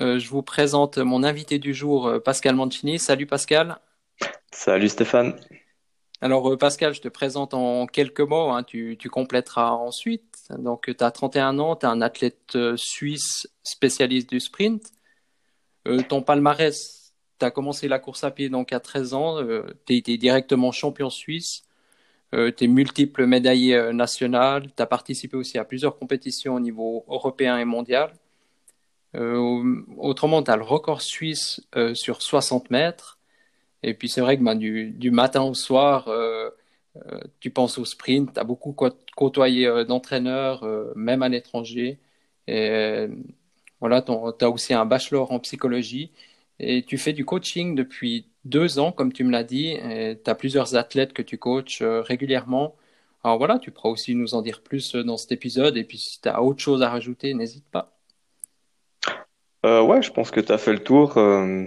euh, je vous présente mon invité du jour, euh, Pascal Mancini. Salut Pascal. Salut Stéphane. Alors euh, Pascal, je te présente en quelques mots, hein. tu, tu, compléteras ensuite. Donc tu as 31 ans, tu es un athlète suisse spécialiste du sprint. ton palmarès, tu as commencé la course à pied donc à 13 ans, tu été directement champion suisse. tu es multiple médaillé national, tu as participé aussi à plusieurs compétitions au niveau européen et mondial. Euh, autrement, tu as le record suisse euh, sur 60 mètres. Et puis c'est vrai que ben, du, matin au soir, euh, tu penses au sprint, tu as beaucoup côtoyé d'entraîneurs, même à l'étranger. Et voilà, tu as aussi un bachelor en psychologie. Et tu fais du coaching depuis deux ans, comme tu me l'as dit. Tu as plusieurs athlètes que tu coaches régulièrement. Alors voilà, tu pourras aussi nous en dire plus dans cet épisode. Et puis si tu as autre chose à rajouter, n'hésite pas. Euh, ouais, je pense que tu as fait le tour. Euh,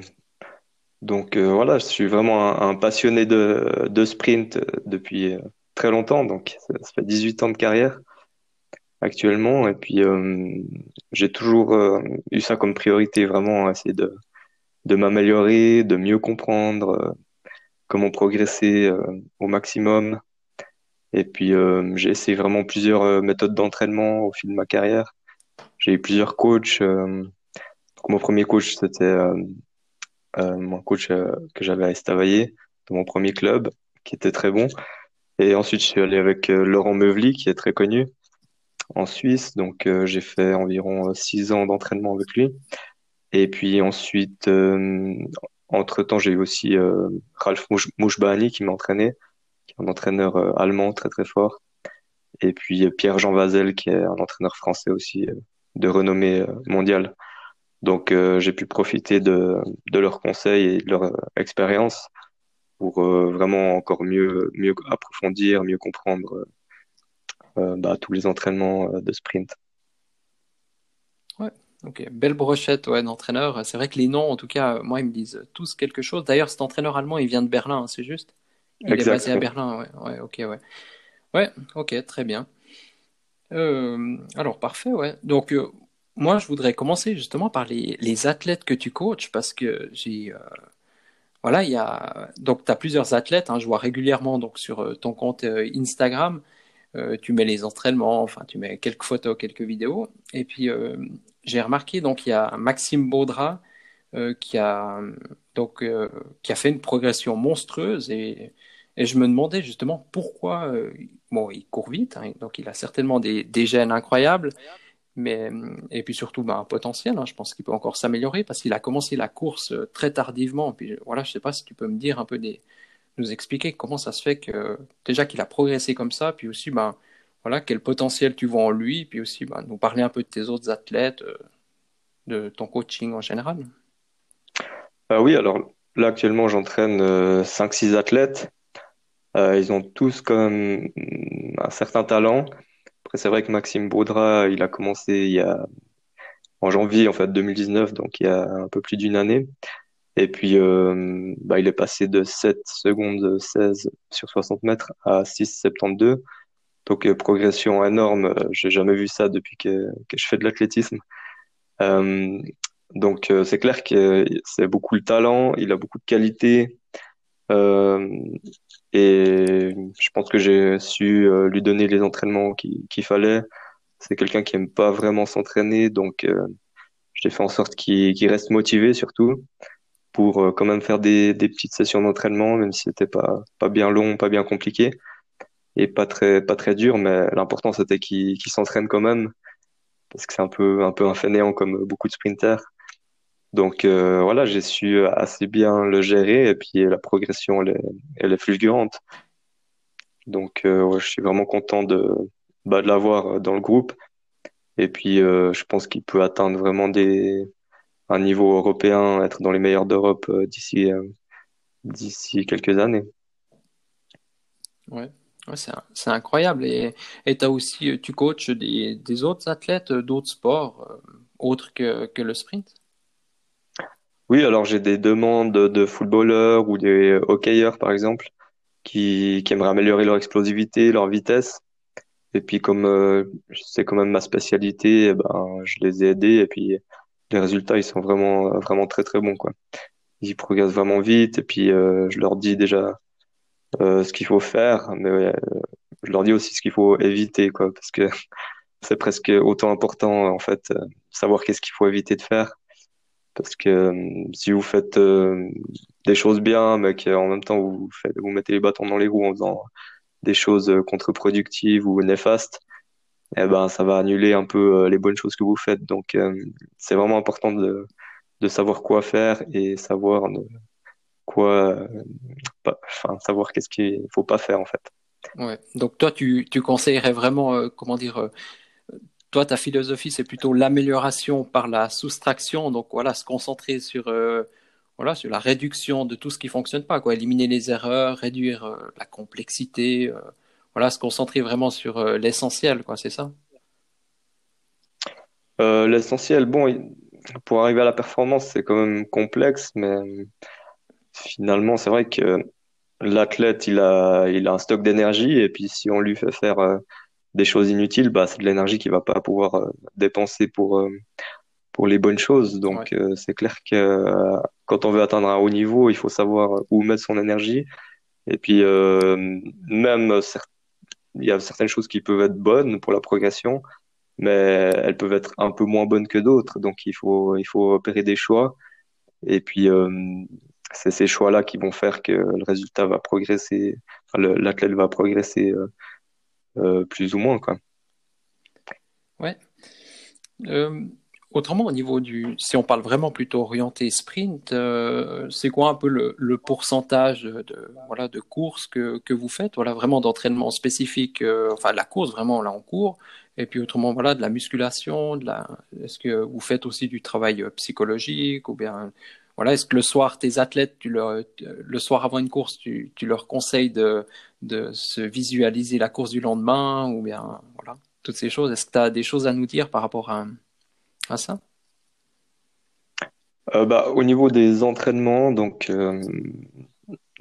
donc euh, voilà, je suis vraiment un, passionné de, de, sprint depuis très longtemps. Donc ça, fait 18 ans de carrière actuellement. Et puis j'ai toujours eu ça comme priorité, vraiment essayer de, de m'améliorer, de mieux comprendre comment progresser au maximum. Et puis j'ai essayé vraiment plusieurs méthodes d'entraînement au fil de ma carrière. J'ai eu plusieurs coachs mon premier coach, c'était euh, euh, mon coach euh, que j'avais à Estavayer, dans mon premier club, qui était très bon. Et ensuite, je suis allé avec Laurent Meuvely, qui est très connu en Suisse. Donc, j'ai fait environ six ans d'entraînement avec lui. Et puis ensuite, entre-temps, j'ai eu aussi Ralph Mouchbani qui m'entraînait, qui est un entraîneur allemand très très fort. Et puis Pierre-Jean Vazel, qui est un entraîneur français aussi de renommée mondiale. Donc, euh, j'ai pu profiter de, de leurs conseils et de leur euh, expérience pour euh, vraiment encore mieux, mieux approfondir, mieux comprendre bah, tous les entraînements de sprint. Ouais, ok. Belle brochette ouais, d'entraîneurs. C'est vrai que les noms, en tout cas, moi, ils me disent tous quelque chose. D'ailleurs, cet entraîneur allemand, il vient de Berlin, hein, c'est juste? Il est basé à Berlin, ouais. ouais. Ok, ouais. Ouais, ok, très bien. alors, parfait, ouais. Donc, moi, je voudrais commencer justement par les, les athlètes que tu coaches parce que j'ai. Euh, voilà, il y a. Donc, tu as plusieurs athlètes. Hein, je vois régulièrement donc, sur euh, ton compte euh, Instagram. tu mets les entraînements, enfin, tu mets quelques photos, quelques vidéos. Et puis, j'ai remarqué, donc, il y a Maxime Baudra qui, a, donc, qui a fait une progression monstrueuse. Et, et je me demandais justement pourquoi. bon, il court vite, hein, donc il a certainement des, des gènes incroyables. Mais, et puis surtout, ben, un potentiel, hein, je pense qu'il peut encore s'améliorer parce qu'il a commencé la course euh, très tardivement. Puis voilà, je sais pas si tu peux me dire un peu nous expliquer comment ça se fait que déjà qu'il a progressé comme ça, puis aussi, ben, voilà, quel potentiel tu vois en lui, puis aussi, ben, nous parler un peu de tes autres athlètes, euh, de ton coaching en général. Ah oui, alors là actuellement j'entraîne 5-6 euh, athlètes. ils ont tous comme un certain talent c'est vrai que Maxime Baudra, il a commencé il y a en janvier en fait 2019, donc il y a un peu plus d'une année. Et puis, euh, bah, il est passé de 7 secondes 16 sur 60 mètres à 6,72. Donc, euh, progression énorme. J'ai jamais vu ça depuis que, je fais de l'athlétisme. Euh, donc, euh, c'est clair que c'est beaucoup le talent, il a beaucoup de qualité. Euh, et je pense que j'ai su euh, lui donner les entraînements qu'il fallait. C'est quelqu'un qui aime pas vraiment s'entraîner, donc euh, j'ai fait en sorte qu'il reste motivé surtout pour quand même faire des, des petites sessions d'entraînement, même si c'était pas pas bien long, pas bien compliqué et pas très pas très dur. Mais l'important c'était qu'il s'entraîne quand même parce que c'est un peu un peu un fainéant comme beaucoup de sprinters. Donc euh, voilà, j'ai su assez bien le gérer et puis la progression, elle est, fulgurante. Donc euh, ouais, je suis vraiment content de, bah, de l'avoir dans le groupe. Et puis euh, je pense qu'il peut atteindre vraiment des, un niveau européen, être dans les meilleurs d'Europe d'ici d'ici quelques années. Ouais, c'est incroyable. Et tu as aussi, tu coaches des, des autres athlètes d'autres sports autres que, que le sprint? Oui, alors j'ai des demandes de footballeurs ou des hockeyeurs, par exemple, qui, aimeraient améliorer leur explosivité, leur vitesse. Et puis comme euh, c'est quand même ma spécialité, eh ben, je les ai aidés et puis les résultats ils sont vraiment vraiment très très bons quoi. Ils progressent vraiment vite et puis euh, je leur dis déjà euh, ce qu'il faut faire, mais je leur dis aussi ce qu'il faut éviter quoi parce que c'est presque autant important en fait savoir qu'est-ce qu'il faut éviter de faire parce que si vous faites des choses bien mais qu'en même temps vous vous mettez les bâtons dans les roues en faisant des choses euh, contre-productives ou néfastes, eh ben, ça va annuler un peu euh, les bonnes choses que vous faites. Donc, euh, c'est vraiment important de, de savoir quoi faire et savoir quoi, savoir qu'est-ce qu'il faut pas faire en fait. Ouais. Donc toi, tu, tu conseillerais vraiment, comment dire, toi, ta philosophie, c'est plutôt l'amélioration par la soustraction. Donc voilà, se concentrer sur voilà, sur la réduction de tout ce qui fonctionne pas, éliminer les erreurs, réduire euh, la complexité, euh, voilà, se concentrer vraiment sur euh, l'essentiel, quoi, c'est ça? l'essentiel, bon, pour arriver à la performance, c'est quand même complexe, mais finalement, c'est vrai que l'athlète, il a, il a un stock d'énergie, et puis si on lui fait faire des choses inutiles, bah, c'est de l'énergie qu'il va pas pouvoir dépenser pour pour les bonnes choses. Donc, euh, c'est clair que euh, quand on veut atteindre un haut niveau, il faut savoir où mettre son énergie. Et puis, euh, même, il y a certaines choses qui peuvent être bonnes pour la progression, mais elles peuvent être un peu moins bonnes que d'autres. Donc, il faut, il faut opérer des choix. Et puis, c'est ces choix-là qui vont faire que le résultat va progresser, l'athlète va progresser plus ou moins, quoi. Ouais. Autrement, au niveau du, si on parle vraiment plutôt orienté sprint, euh, c'est quoi un peu le, pourcentage de, voilà de courses que, que vous faites, voilà vraiment d'entraînement spécifique, euh, enfin la course vraiment là en cours, et puis autrement voilà de la musculation, est-ce que vous faites aussi du travail euh, psychologique ou bien voilà est-ce que le soir tes athlètes, tu leur, le soir avant une course, tu leur conseilles de, de se visualiser la course du lendemain ou bien voilà toutes ces choses. Est-ce que tu as des choses à nous dire par rapport à ça? Euh, bah, Au niveau des entraînements, donc euh,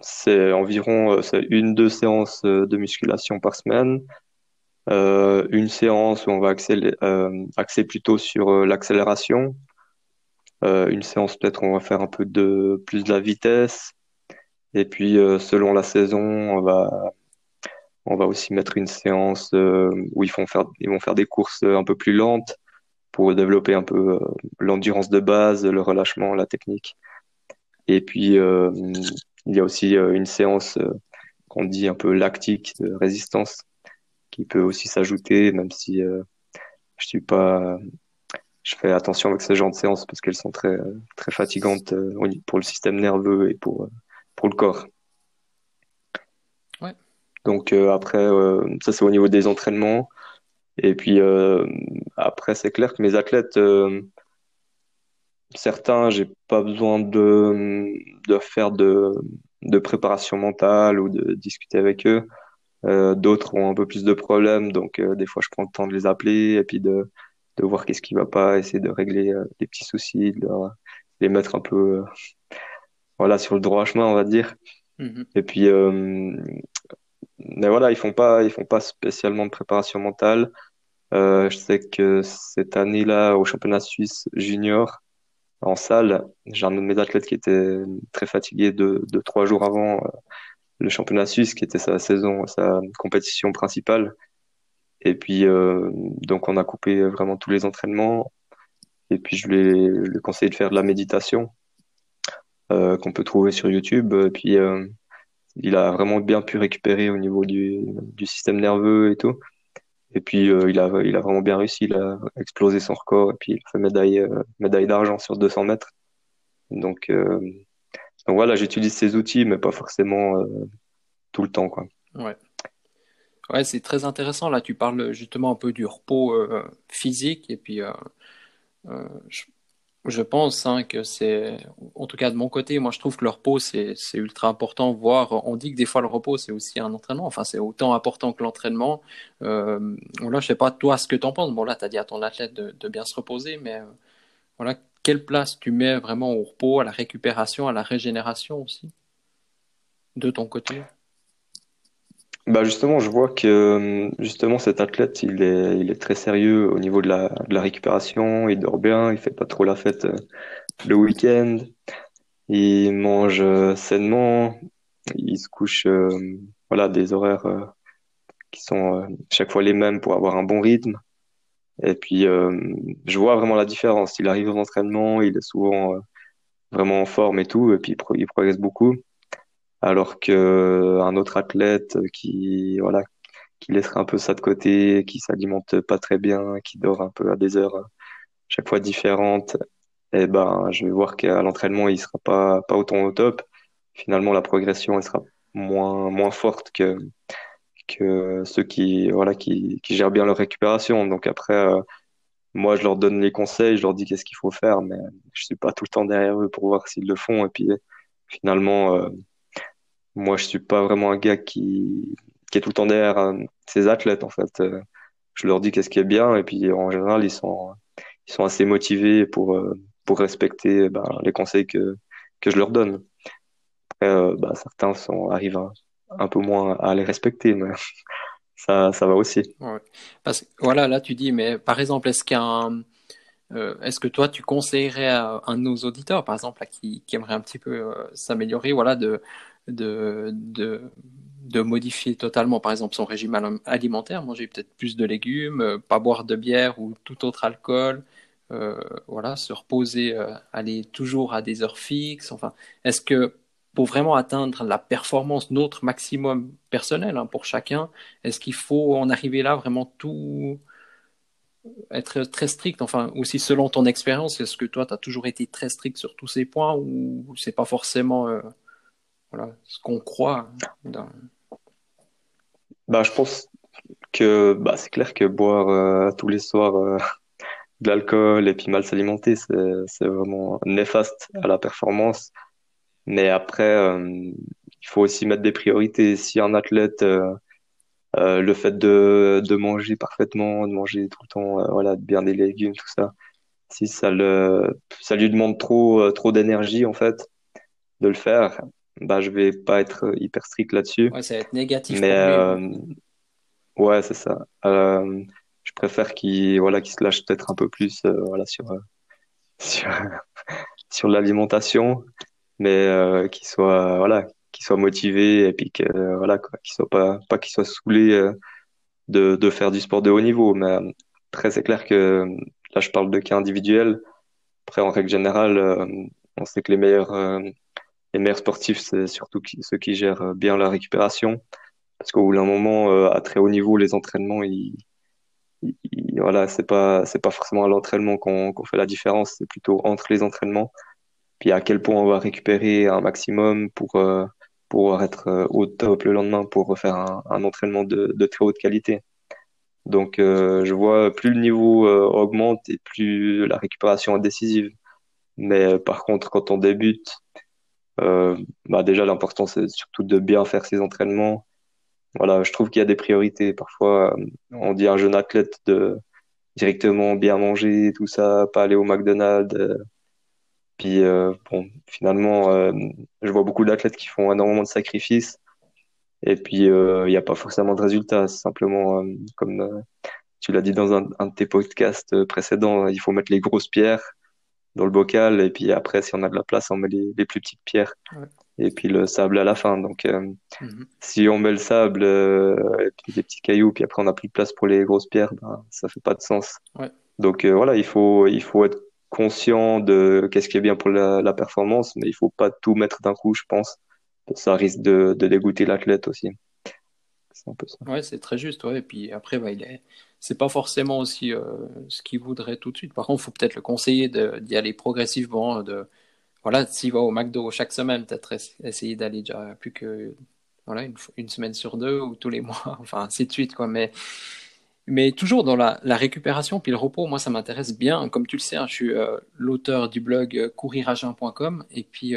c'est environ euh, une, deux séances de musculation par semaine. une séance où on va axer, plutôt sur l'accélération. une séance peut-être on va faire un peu de plus de la vitesse. Et puis selon la saison, on va on va aussi mettre une séance où ils font faire ils vont faire des courses un peu plus lentes pour développer un peu euh, l'endurance de base, le relâchement, la technique. Et puis, euh, il y a aussi euh, une séance qu'on dit un peu lactique de résistance qui peut aussi s'ajouter, même si je suis pas, je fais attention avec ce genre de séances parce qu'elles sont très très fatigantes pour le système nerveux et pour pour le corps. Ouais. Donc après, ça c'est au niveau des entraînements. Et puis euh, après, c'est clair que mes athlètes, euh, certains, j'ai pas besoin de, de faire de, de préparation mentale ou de discuter avec eux. Euh, d'autres ont un peu plus de problèmes, donc des fois je prends le temps de les appeler et puis de, de voir qu'est-ce qui va pas, essayer de régler les petits soucis, de les mettre un peu voilà sur le droit chemin, on va dire. Mm-hmm. Et puis mais voilà, ils font pas, ils font pas spécialement de préparation mentale. Euh, je sais que cette année-là, au championnat suisse junior, en salle, j'ai un de mes athlètes qui était très fatigué de, de trois jours avant euh, le championnat suisse, qui était sa saison, sa compétition principale. Et puis, euh, donc, on a coupé vraiment tous les entraînements. Et puis, je lui ai, je lui ai conseillé de faire de la méditation euh, qu'on peut trouver sur YouTube. Et puis, euh, il a vraiment bien pu récupérer au niveau du, système nerveux et tout. Et puis euh, il a il a vraiment bien réussi, il a explosé son record et puis il a fait médaille euh, médaille d'argent sur 200 mètres. Donc euh, donc voilà, j'utilise ces outils, mais pas forcément tout le temps quoi. Ouais. Ouais, c'est très intéressant. Là, tu parles justement un peu du repos physique et puis je pense hein, que c'est, en tout cas de mon côté, moi je trouve que le repos c'est ultra important. Voire, on dit que des fois le repos c'est aussi un entraînement. Enfin, c'est autant important que l'entraînement. Euh, là, je sais pas toi ce que tu en penses. Bon là, tu dit à ton athlète de, de bien se reposer, mais euh, voilà, quelle place tu mets vraiment au repos, à la récupération, à la régénération aussi, de ton côté? Bah justement, je vois que justement cet athlète, il est, très sérieux au niveau de la, récupération. Il dort bien, il fait pas trop la fête euh, le week-end. Il mange euh, sainement. Il se couche, euh, voilà, des horaires qui sont chaque fois les mêmes pour avoir un bon rythme. Et puis, je vois vraiment la différence. Il arrive aux entraînements, il est souvent vraiment en forme et tout, et puis il progresse beaucoup alors que euh, un autre athlète qui voilà qui laisserait un peu ça de côté, qui s'alimente pas très bien, qui dort un peu à des heures euh, chaque fois différentes, eh ben je vais voir qu'à l'entraînement il sera pas pas autant au top. Finalement la progression elle sera moins moins forte que que ceux qui voilà qui, qui gèrent bien leur récupération. Donc après euh, moi je leur donne les conseils, je leur dis qu'est-ce qu'il faut faire, mais je suis pas tout le temps derrière eux pour voir s'ils le font. Et puis finalement moi, je suis pas vraiment un gars qui, est tout le temps derrière euh, ses athlètes, en fait. Euh, je leur dis qu'est-ce qui est bien, et puis en général, ils sont, assez motivés pour, euh, respecter ben, les conseils que, je leur donne. Après, ben, certains sont, arrivent un, peu moins à les respecter, mais ça, va aussi. Parce que voilà, là, tu dis, mais par exemple, est-ce qu'un. est-ce que toi, tu conseillerais à un de nos auditeurs, par exemple, qui, qui aimerait un petit peu s'améliorer, voilà, de, de, de, de, modifier totalement, par exemple, son régime alimentaire, manger peut-être plus de légumes, euh, pas boire de bière ou tout autre alcool, euh, voilà, se reposer, euh, aller toujours à des heures fixes. Enfin, est-ce que pour vraiment atteindre la performance, notre maximum personnel hein, pour chacun, est-ce qu'il faut en arriver là vraiment tout être très strict, enfin aussi selon ton expérience, est-ce que toi tu as toujours été très strict sur tous ces points ou c'est pas forcément voilà, ce qu'on croit. Dans... Bah, je pense que bah, c'est clair que boire euh, tous les soirs euh, de l'alcool et puis mal s'alimenter, c'est vraiment néfaste à la performance. Mais après, euh, il faut aussi mettre des priorités. Si un athlète, le fait de, de manger parfaitement, de manger tout le temps, voilà, bien des légumes, tout ça, si ça le, ça lui demande trop, trop d'énergie en fait de le faire, bah, je vais pas être hyper strict là-dessus. Ouais, ça va être négatif. Mais euh, ouais, c'est ça. Euh, je préfère qu'il voilà, qu'il se lâche peut-être un peu plus euh, voilà, sur, euh, sur, sur l'alimentation, mais euh, qu'il soit, voilà, qu'il soit motivé et puis que, voilà, qu'il soit pas, pas qu'il soit saoulé de, de faire du sport de haut niveau. Mais après, c'est clair que là, je parle de cas individuels. Après, en règle générale, on sait que les meilleurs les meilleurs sportifs, c'est surtout ceux qui gèrent euh, bien la récupération. Parce qu'au bout d'un moment, euh, à très haut niveau, les entraînements, ils, voilà, c'est pas, pas forcément à l'entraînement qu'on fait la différence, c'est plutôt entre les entraînements. Puis à quel point on va récupérer un maximum pour euh, pouvoir être au top le lendemain pour refaire un, entraînement de, très haute qualité. Donc, je vois plus le niveau augmente et plus la récupération est décisive. Mais par contre, quand on débute, euh, bah déjà, l'important, c'est surtout de bien faire ses entraînements. Voilà, je trouve qu'il y a des priorités. Parfois, euh, on dit à un jeune athlète de directement bien manger, tout ça, pas aller au McDonald's. Euh. puis, bon, finalement, je vois beaucoup d'athlètes qui font énormément de sacrifices. Et puis, il n'y a pas forcément de résultats. Simplement, comme tu l'as dit dans un, de tes podcasts précédents, il faut mettre les grosses pierres dans le bocal et puis après si on a de la place on met les, les plus petites pierres. Et puis le sable à la fin donc euh, mhm. si on met le sable euh, et puis des petits cailloux puis après on n'a plus de place pour les grosses pierres ben, ça fait pas de sens. Ouais. donc euh, voilà il faut il faut être conscient de qu'est-ce qui est bien pour la, la performance mais il faut pas tout mettre d'un coup je pense. Ça risque de, de dégoûter l'athlète aussi. C'est un peu ça. Ouais c'est très juste ouais. Et puis après bah, il est c'est pas forcément aussi euh, ce qu'il voudrait tout de suite. Par contre, il faut peut-être le conseiller d'y aller progressivement. De, voilà, s'il va au McDo chaque semaine, peut-être essayer d'aller déjà plus que voilà, une, semaine sur deux ou tous les mois, enfin ainsi de suite. Quoi. Mais Mais toujours dans la, récupération puis le repos, moi ça m'intéresse bien. Comme tu le sais, hein, je suis euh, l'auteur du blog euh, couriragin.com et puis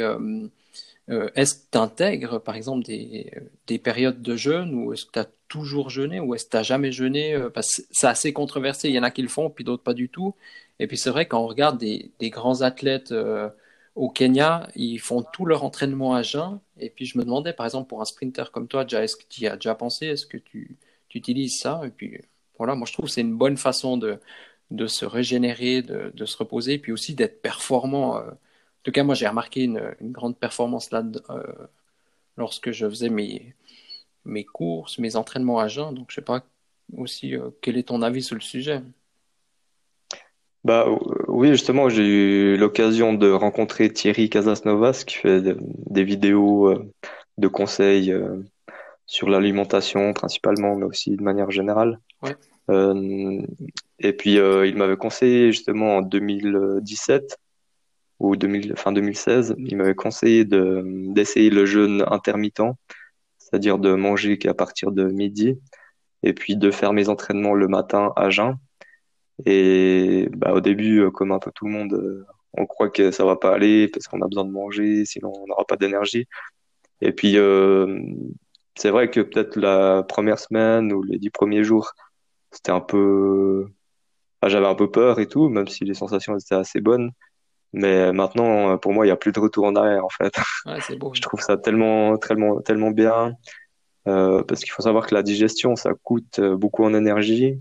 est-ce que tu intègres par exemple des, des, périodes de jeûne ou est-ce que tu as toujours jeûné ou est-ce que tu n'as jamais jeûné Parce que c'est assez controversé, il y en a qui le font puis d'autres pas du tout. Et puis c'est vrai quand on regarde des, des grands athlètes au Kenya, ils font tout leur entraînement à jeun. Et puis je me demandais par exemple pour un sprinter comme toi, est-ce que tu y as déjà pensé? Est-ce que tu, tu utilises ça? Et puis voilà, moi je trouve que c'est une bonne façon de, de se régénérer, de, de se reposer, puis aussi d'être performant. Euh. En tout cas, moi j'ai remarqué une, une, grande performance là euh, lorsque je faisais mes, mes courses, mes entraînements à jeun. Donc je sais pas aussi euh, quel est ton avis sur le sujet. Bah oui, justement, j'ai eu l'occasion de rencontrer Thierry Casasnovas qui fait des vidéos de conseils sur l'alimentation principalement, mais aussi de manière générale. Euh, et puis, euh, il m'avait conseillé justement en 2017 ou 2000, fin 2016, il m'avait conseillé de, d'essayer le jeûne intermittent, c'est-à-dire de manger qu'à partir de midi, et puis de faire mes entraînements le matin à jeun. Et bah, au début, euh, comme un peu tout le monde, on croit que ça va pas aller parce qu'on a besoin de manger, sinon on n'aura pas d'énergie. Et puis, euh, c'est vrai que peut-être la première semaine ou les dix premiers jours, c'était un peu, j'avais un peu peur et tout, même si les sensations étaient assez bonnes. Mais maintenant, pour moi, il n'y a plus de retour en arrière, en fait. Je trouve ça tellement, tellement, tellement bien. Euh, parce qu'il faut savoir que la digestion, ça coûte beaucoup en énergie.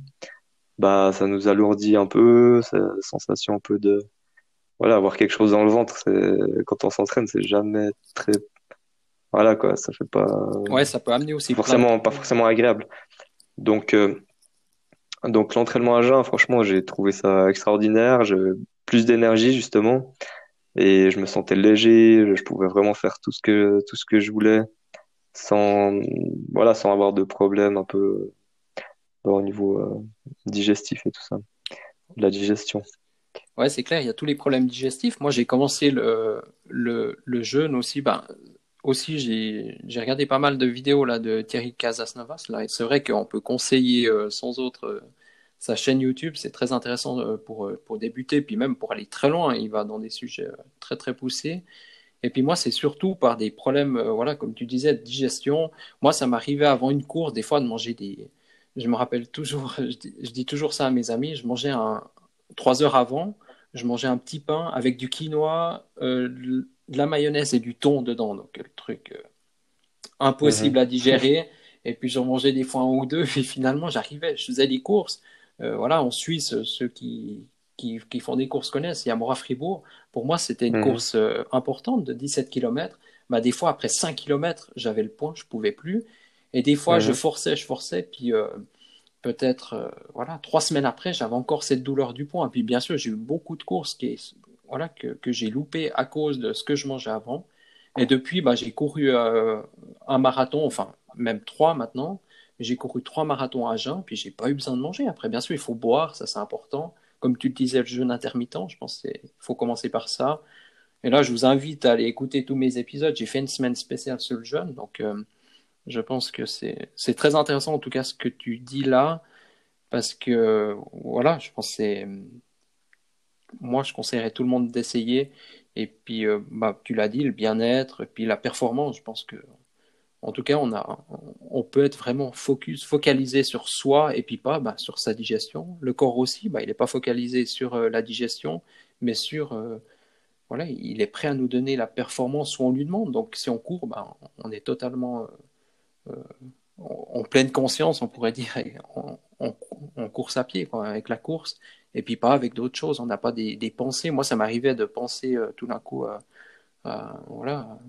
Bah, ça nous alourdit un peu, cette sensation un peu de, voilà, avoir quelque chose dans le ventre, quand on s'entraîne, c'est jamais très voilà, quoi, ça fait pas. Ouais, ça peut amener aussi. Forcément, pas forcément agréable. Donc, euh, donc l'entraînement à jeun, franchement, j'ai trouvé ça extraordinaire. J'ai plus d'énergie, justement. Et je me sentais léger. Je pouvais vraiment faire tout ce que, tout ce que je voulais sans, voilà, sans avoir de problème un peu au niveau euh, digestif et tout ça. La digestion. Ouais, c'est clair, il y a tous les problèmes digestifs. Moi, j'ai commencé le, le, jeûne aussi. Ben, aussi, j'ai regardé pas mal de vidéos là, de Thierry Casasnovas. Là, c'est vrai qu'on peut conseiller euh, sans autre euh, sa chaîne YouTube. C'est très intéressant euh, pour, pour débuter, puis même pour aller très loin. Il va dans des sujets très très poussés. Et puis moi, c'est surtout par des problèmes, voilà, comme tu disais, de digestion. Moi, ça m'arrivait avant une course, des fois, de manger des. Je me rappelle toujours, je dis, je dis toujours ça à mes amis. Je mangeais un, trois heures avant, je mangeais un petit pain avec du quinoa de la mayonnaise et du thon dedans, donc le truc euh, impossible mhm. à digérer. Et puis j'en mangeais des fois un ou deux, et finalement j'arrivais, je faisais des courses. Euh, voilà, en Suisse, ceux qui, qui, font des courses connaissent, il y a Mora Fribourg. Pour moi, c'était une mhm. course euh, importante de 17 km. Bah, des fois, après 5 km, j'avais le point, je pouvais plus. Et des fois, je mhm. forçais, je forçais, puis peut-être, voilà, trois semaines après, j'avais encore cette douleur du poing. Et puis bien sûr, j'ai eu beaucoup de courses qui, voilà, que, que j'ai loupé à cause de ce que je mangeais avant. Et depuis, bah, j'ai couru euh, un marathon, enfin même trois maintenant. J'ai couru trois marathons à jeun, puis j'ai pas eu besoin de manger. Après, bien sûr, il faut boire, ça c'est important. Comme tu le disais, le jeûne intermittent, je pense qu'il faut commencer par ça. Et là, je vous invite à aller écouter tous mes épisodes. J'ai fait une semaine spéciale sur le jeûne, donc euh, je pense que c'est très intéressant en tout cas ce que tu dis là, parce que voilà, je pense que c'est moi, je conseillerais tout le monde d'essayer. Et puis, euh, bah, tu l'as dit, le bien-être, puis la performance, je pense que, en tout cas, on, peut être vraiment focus, focalisé sur soi et puis pas bah, sur sa digestion. Le corps aussi, bah, il n'est pas focalisé sur euh, la digestion, mais sur, euh, voilà, il est prêt à nous donner la performance où on lui demande. Donc, si on court, bah, on est totalement en pleine conscience, on pourrait dire, en, course à pied, avec la course et puis pas avec d'autres choses. On n'a pas des, pensées. Moi, ça m'arrivait de penser euh, tout d'un coup à, voilà,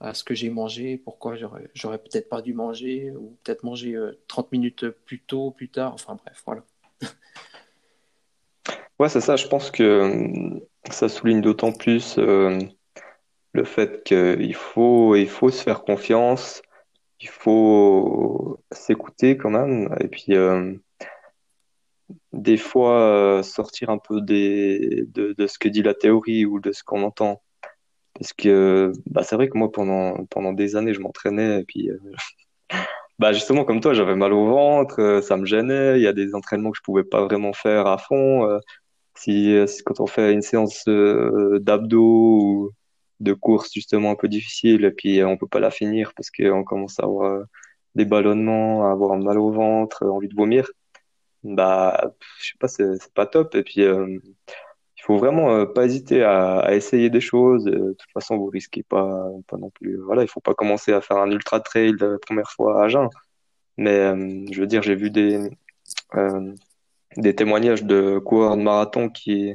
à ce que j'ai mangé, pourquoi j'aurais peut-être pas dû manger, ou peut-être manger 30 euh, minutes plus tôt, plus tard. Enfin bref, voilà. ouais, c'est ça. Je pense que euh, ça souligne d'autant plus le fait qu'il faut, il faut se faire confiance, il faut s'écouter quand même, et puis des fois euh, sortir un peu de, de, ce que dit la théorie ou de ce qu'on entend. Parce que bah, c'est vrai que moi, pendant, pendant des années, je m'entraînais et puis euh, Bah justement, comme toi, j'avais mal au ventre, euh, ça me gênait. Il y a des entraînements que je pouvais pas vraiment faire à fond. Euh, si, quand on fait une séance d'abdos ou de course justement un peu difficile, et puis on peut pas la finir parce qu'on commence à avoir des ballonnements, à avoir mal au ventre, envie de vomir, bah je sais pas, c'est pas top. Et puis faut vraiment euh, pas hésiter à, à essayer des choses. Euh, De toute façon, vous risquez pas, pas non plus. Voilà, il faut pas commencer à faire un ultra trail la première fois à jeun. Mais euh, je veux dire, j'ai vu des euh, des témoignages de coureurs de marathon qui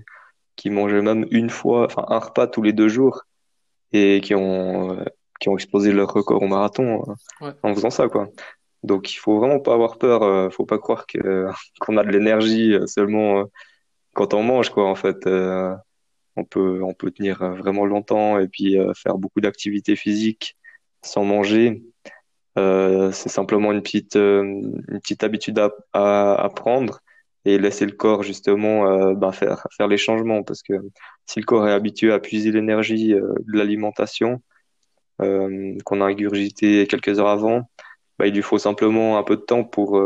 qui mangeaient même une fois, enfin un repas tous les deux jours et qui ont euh, qui ont explosé leur record au marathon euh, Ouais. en faisant ça, quoi. Donc il faut vraiment pas avoir peur. euh, faut pas croire que qu'on a de l'énergie euh, seulement euh, quand on mange, quoi. En fait, Euh, on peut on peut tenir euh, vraiment longtemps et puis euh, faire beaucoup d'activités physiques sans manger. C'est simplement une petite, une petite habitude à, à, prendre et laisser le corps justement ben, faire, faire les changements parce que si le corps est habitué à puiser l'énergie de l'alimentation qu'on a ingurgité quelques heures avant, ben, il lui faut simplement un peu de temps pour,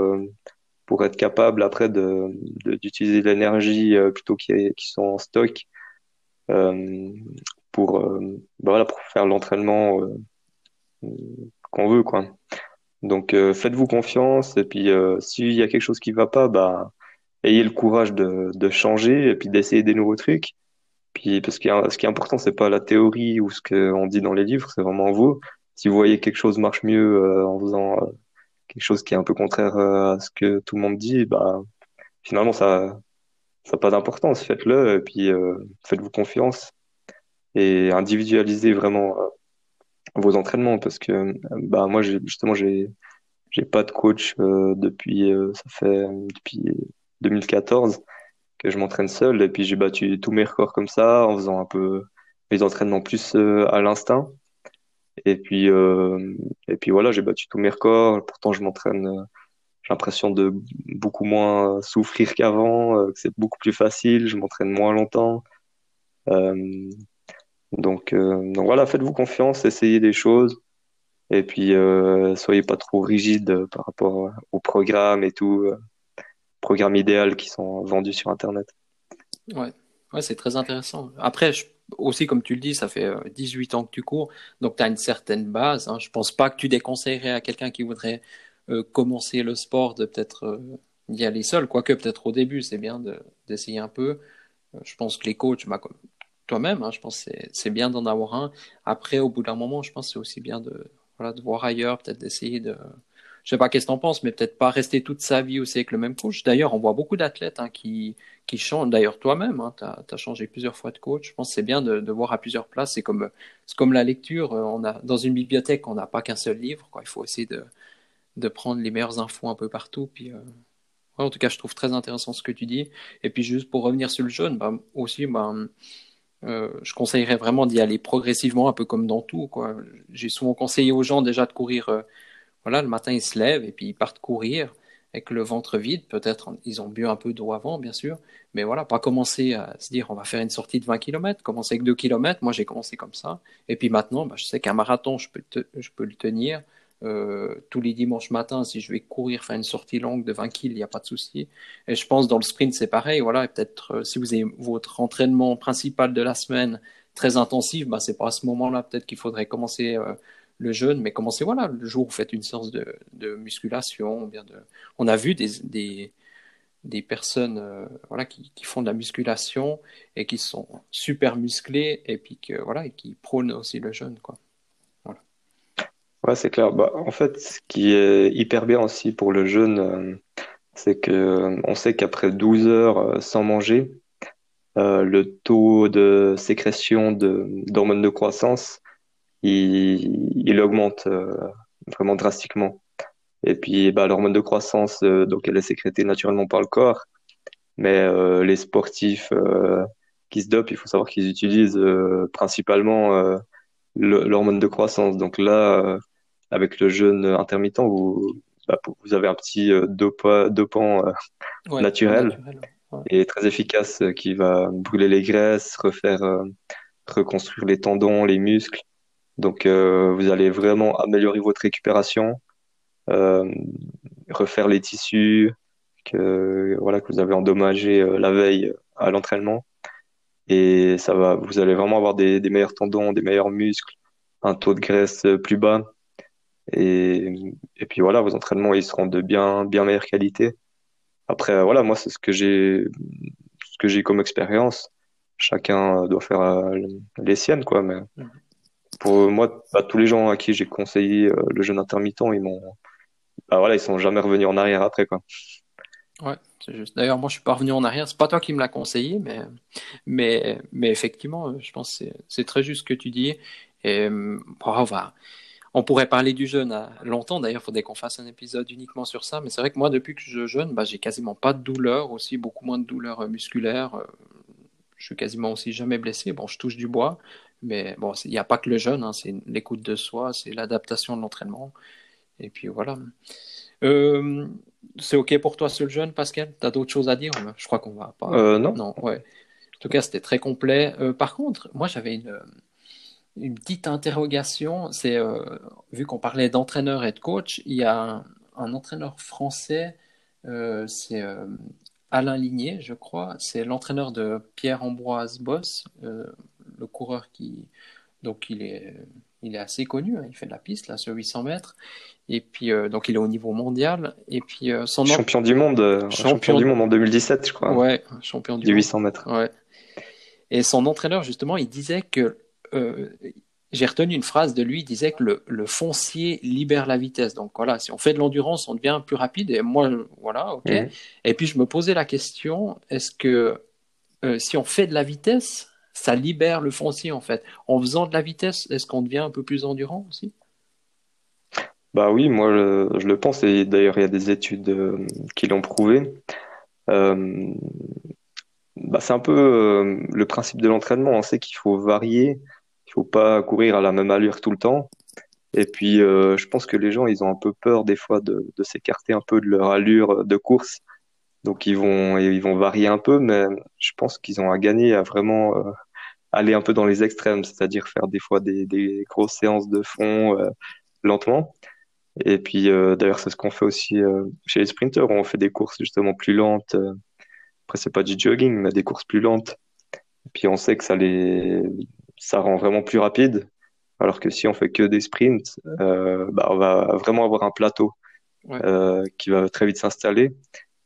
pour être capable après de, d'utiliser l'énergie euh, plutôt qui, qui sont en stock euh, pour, euh, ben, voilà, pour faire l'entraînement qu'on veut, quoi. Donc, faites-vous confiance et puis s'il y a quelque chose qui va pas, bah, ayez le courage de, de changer et puis d'essayer des nouveaux trucs. Puis, parce que ce qui est important, c'est pas la théorie ou ce qu'on dit dans les livres, c'est vraiment vous. Si vous voyez que quelque chose marche mieux en faisant quelque chose qui est un peu contraire euh, à ce que tout le monde dit, bah, finalement, ça, n'a pas d'importance. Faites-le et puis euh, faites-vous confiance et individualisez vraiment euh, vos entraînements parce que bah, moi, justement, j'ai j'ai pas de coach euh, depuis euh, ça fait depuis 2014 que je m'entraîne seul et puis j'ai battu tous mes records comme ça en faisant un peu mes entraînements plus à l'instinct et puis euh, et puis voilà j'ai battu tous mes records. Pourtant je m'entraîne euh, j'ai l'impression de beaucoup moins souffrir qu'avant euh, que c'est beaucoup plus facile. Je m'entraîne moins longtemps. Euh, donc euh, donc voilà faites-vous confiance essayez des choses. Et puis euh, soyez pas trop rigide euh, par rapport au programme et tout euh, programme idéal qui sont vendus sur Internet. Ouais, ouais, c'est très intéressant. Après, je- aussi, comme tu le dis, ça fait euh, 18 ans que tu cours, donc tu as une certaine base. Hein. Je pense pas que tu déconseillerais à quelqu'un qui voudrait euh, commencer le sport de peut-être euh, y aller seul, quoique peut-être au début, c'est bien de, d'essayer un peu. Euh, Je pense que les coachs, bah, toi-même, hein, je pense que c'est, c'est bien d'en avoir un. Après, au bout d'un moment, je pense que c'est aussi bien de, voilà, de voir ailleurs, peut-être d'essayer de... Je sais pas qu'est-ce que t'en penses, mais peut-être pas rester toute sa vie aussi avec le même coach. D'ailleurs, on voit beaucoup d'athlètes hein, qui qui change. D'ailleurs, toi-même, hein, tu as, changé plusieurs fois de coach. Je pense que c'est bien de, de voir à plusieurs places. C'est comme, comme la lecture. euh, On a, dans une bibliothèque, on n'a pas qu'un seul livre. Il faut essayer de, de prendre les meilleures infos un peu partout. Puis, euh, en tout cas, je trouve très intéressant ce que tu dis. Et puis, juste pour revenir sur le jeûne, bah, aussi, bah, euh, je conseillerais vraiment d'y aller progressivement, un peu comme dans tout. J'ai souvent conseillé aux gens déjà de courir. Voilà, le matin, ils se lèvent et puis ils partent courir avec le ventre vide. Peut-être ils ont bu un peu d'eau avant, bien sûr. Mais voilà, pas commencer à se dire on va faire une sortie de 20 km, commencer avec 2 km. Moi, j'ai commencé comme ça. Et puis maintenant, bah, je sais qu'un marathon, je peux, le tenir. Euh, tous les dimanches matins, si je vais courir, faire une sortie longue de 20 km, il n'y a pas de souci. Et je pense dans le sprint, c'est pareil. Voilà, et peut-être euh, si vous avez votre entraînement principal de la semaine très intensif, bah, c'est pas à ce moment-là peut-être qu'il faudrait commencer euh, le jeûne, mais commencez, voilà, le jour où vous faites une séance de, de musculation, bien de... On a vu des, des, des personnes euh, voilà, qui, qui font de la musculation et qui sont super musclées et puis que, voilà, et qui prônent aussi le jeûne, quoi. Voilà. C'est clair. Bah, en fait, ce qui est hyper bien aussi pour le jeûne, euh, c'est que euh, sait qu'après 12 heures euh, sans manger, le taux de sécrétion de d'hormones de croissance, il, il augmente euh, vraiment drastiquement. Et puis, bah, l'hormone de croissance, euh, donc elle est sécrétée naturellement par le corps, mais euh, les sportifs qui se dopent, il faut savoir qu'ils utilisent principalement le- l'hormone de croissance. Donc là, avec le jeûne intermittent, vous, bah, vous avez un petit dopa- dopant Ouais, naturel et très efficace qui va brûler les graisses, refaire, euh, reconstruire les tendons, les muscles. Donc euh, vous allez vraiment améliorer votre récupération refaire les tissus que voilà que vous avez endommagé la veille à l'entraînement. Et ça va vous allez vraiment avoir des, meilleurs tendons des meilleurs muscles un taux de graisse plus bas. Et, puis voilà vos entraînements ils seront de bien bien meilleure qualité. Après voilà moi c'est ce que j'ai ce que j'ai comme expérience. Chacun doit faire euh, les siennes quoi mais mhm. Pour moi bah, tous les gens à qui j'ai conseillé euh, le jeûne intermittent ils m'ont bah, voilà ils sont jamais revenus en arrière après quoi ouais c'est juste d'ailleurs moi je suis pas revenu en arrière c'est pas toi qui me l'as conseillé mais mais mais effectivement je pense que c'est très juste ce que tu dis et on va on pourrait parler du jeûne longtemps. D'ailleurs, il faudrait qu'on fasse un épisode uniquement sur ça. Mais c'est vrai que moi, depuis que je jeûne, bah, j'ai quasiment pas de douleur, aussi beaucoup moins de douleurs euh, musculaires. Euh, je suis quasiment aussi jamais blessé. Bon, je touche du bois, mais bon, il n'y a pas que le jeûne, hein, c'est l'écoute de soi, c'est l'adaptation de l'entraînement. Et puis voilà. Euh, c'est OK pour toi, ce jeûne, Pascal? Tu as d'autres choses à dire? Je crois qu'on va pas. Euh, non. Non, ouais. En tout cas, c'était très complet. par contre, moi, j'avais une, une petite interrogation. C'est vu qu'on parlait d'entraîneur et de coach, il y a un, un entraîneur français, c'est Alain Ligné, je crois, c'est l'entraîneur de Pierre-Ambroise Boss, euh, le coureur qui. Donc, il est, il est assez connu, hein, il fait de la piste, là, sur 800 mètres. Et puis, euh, donc, il est au niveau mondial. Et puis, euh, son champion du monde, champion, du monde en 2017, je crois. Ouais, champion du, du 800 mètres. Ouais. Et son entraîneur, justement, il disait que j'ai retenu une phrase de lui, il disait que le, foncier libère la vitesse. Donc voilà, si on fait de l'endurance, on devient plus rapide. Et moi, voilà, ok. Mhm. Et puis je me posais la question, est-ce que euh, si on fait de la vitesse, ça libère le foncier en fait En faisant de la vitesse, est-ce qu'on devient un peu plus endurant aussi? Bah oui, moi je, le pense. Et d'ailleurs, il y a des études euh, qui l'ont prouvé. Euh, bah, c'est un peu le principe de l'entraînement. On sait qu'il faut varier il faut pas courir à la même allure tout le temps. Et puis, euh, je pense que les gens, ils ont un peu peur des fois de, de s'écarter un peu de leur allure de course. Donc, ils vont, ils vont varier un peu, mais je pense qu'ils ont à gagner à vraiment euh, aller un peu dans les extrêmes, c'est-à-dire faire des fois des, des grosses séances de fond euh, lentement. Et puis, d'ailleurs, c'est ce qu'on fait aussi chez les sprinters. On fait des courses justement plus lentes. Après, c'est pas du jogging, mais des courses plus lentes. Et puis, on sait que ça les, ça rend vraiment plus rapide. Alors que si on fait que des sprints, euh, bah, on va vraiment avoir un plateau euh, qui va très vite s'installer.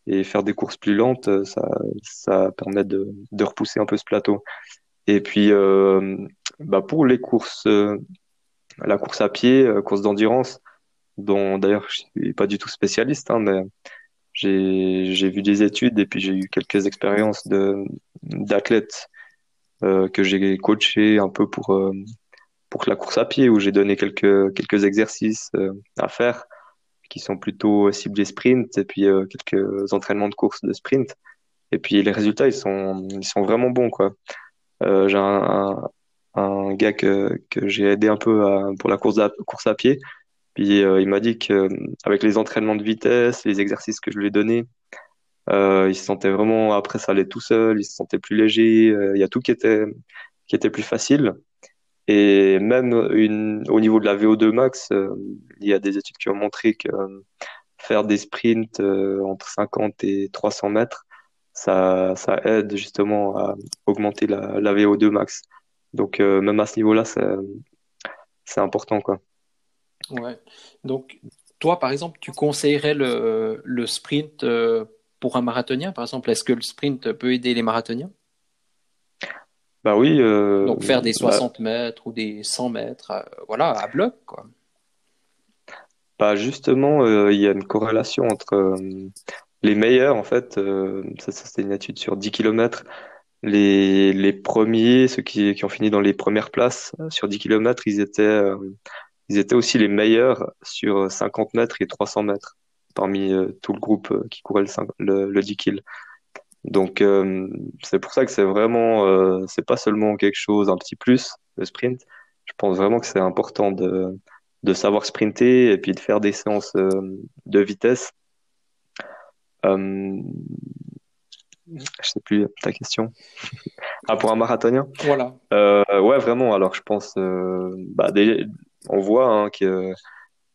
Et faire des courses plus lentes, ça, ça permet de, de repousser un peu ce plateau. Et puis, euh, bah pour les courses, euh, la course à pied, euh, course d'endurance, dont d'ailleurs je suis pas du tout spécialiste, hein, mais j'ai vu des études et puis j'ai eu quelques expériences d'athlètes que j'ai coaché un peu pour pour la course à pied où j'ai donné quelques quelques exercices à faire qui sont plutôt ciblés sprint et puis quelques entraînements de course de sprint. Et puis les résultats ils sont ils sont vraiment bons quoi j'ai un, un, gars que, que j'ai aidé un peu à, pour la course à, course à pied. Puis il m'a dit que avec les entraînements de vitesse, les exercices que je lui ai donnés, euh, il se sentait vraiment, après ça allait tout seul, il se sentait plus léger, euh, il y a tout qui était, qui était plus facile. Et même une, au niveau de la VO2 max, euh, il y a des études qui ont montré que faire des sprints entre 50 et 300 mètres, ça, ça aide justement à augmenter la, la VO2 max. Donc même à ce niveau-là, c'est important. Quoi. Ouais. Donc toi, par exemple, tu conseillerais le, le sprint pour un marathonien, par exemple Est-ce que le sprint peut aider les marathoniens? Bah oui. Euh, Donc faire des 60 bah mètres ou des 100 mètres, euh, voilà, à bloc, quoi. Bah justement, euh, il y a une corrélation entre les meilleurs, en fait, ça, c'était une étude sur 10 km, les, les premiers, ceux qui, qui ont fini dans les premières places sur 10 km, ils étaient, ils étaient aussi les meilleurs sur 50 mètres et 300 mètres parmi euh, tout le groupe euh, qui courait le, le, 10 kills. Donc euh, c'est pour ça que c'est vraiment, c'est pas seulement quelque chose, un petit plus, le sprint. Je pense vraiment que c'est important de, de savoir sprinter et puis de faire des séances de vitesse. Euh, je sais plus ta question. ah, pour un marathonien Voilà. Euh, ouais, vraiment. Alors, je pense, bah, on voit hein, que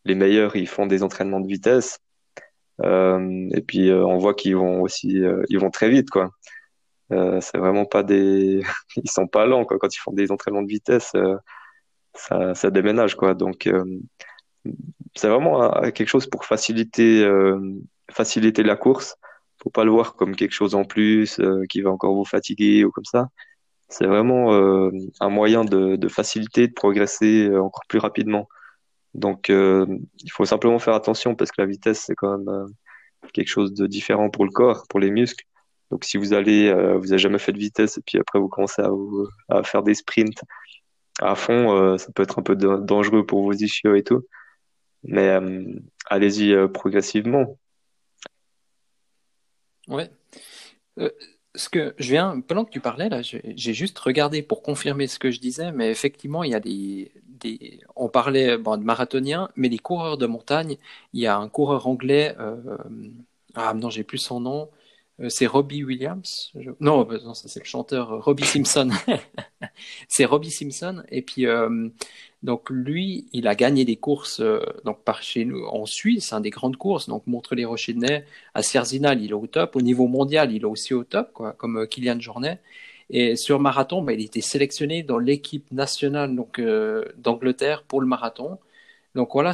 les meilleurs, ils font des entraînements de vitesse. Euh, et puis euh, on voit qu'ils vont aussi, euh, ils vont très vite, quoi. c'est vraiment pas des, ils sont pas lents, quoi. Quand ils font des entraînements de vitesse, ça, ça déménage, quoi. Donc c'est vraiment quelque chose pour faciliter, faciliter la course. Faut pas le voir comme quelque chose en plus qui va encore vous fatiguer ou comme ça. C'est vraiment un moyen de, faciliter, de progresser encore plus rapidement. Donc, euh, il faut simplement faire attention parce que la vitesse, c'est quand même euh, quelque chose de différent pour le corps, pour les muscles. Donc, si vous allez, euh, vous n'avez jamais fait de vitesse et puis après vous commencez à, à faire des sprints à fond, ça peut être un peu dangereux pour vos ischios et tout. Mais allez-y progressivement. Ouais ce que je viens, pendant que tu parlais, là, j'ai juste regardé pour confirmer ce que je disais, mais effectivement, il y a des, des on parlait de marathoniens, mais les coureurs de montagne, il y a un coureur anglais, euh, ah non, j'ai plus son nom, euh, c'est Robbie Williams. Non, non, c'est le chanteur euh, Robbie Simpson. c'est Robbie Simpson, et puis donc lui, il a gagné des courses euh, donc par chez nous en Suisse, hein, des grandes courses. Donc montre les Nez, à Cerzinal, il est au top. Au niveau mondial, il est aussi au top, quoi, comme euh, Kylian Jornet. Et sur marathon, bah, il été sélectionné dans l'équipe nationale donc euh, d'Angleterre pour le marathon. Donc voilà,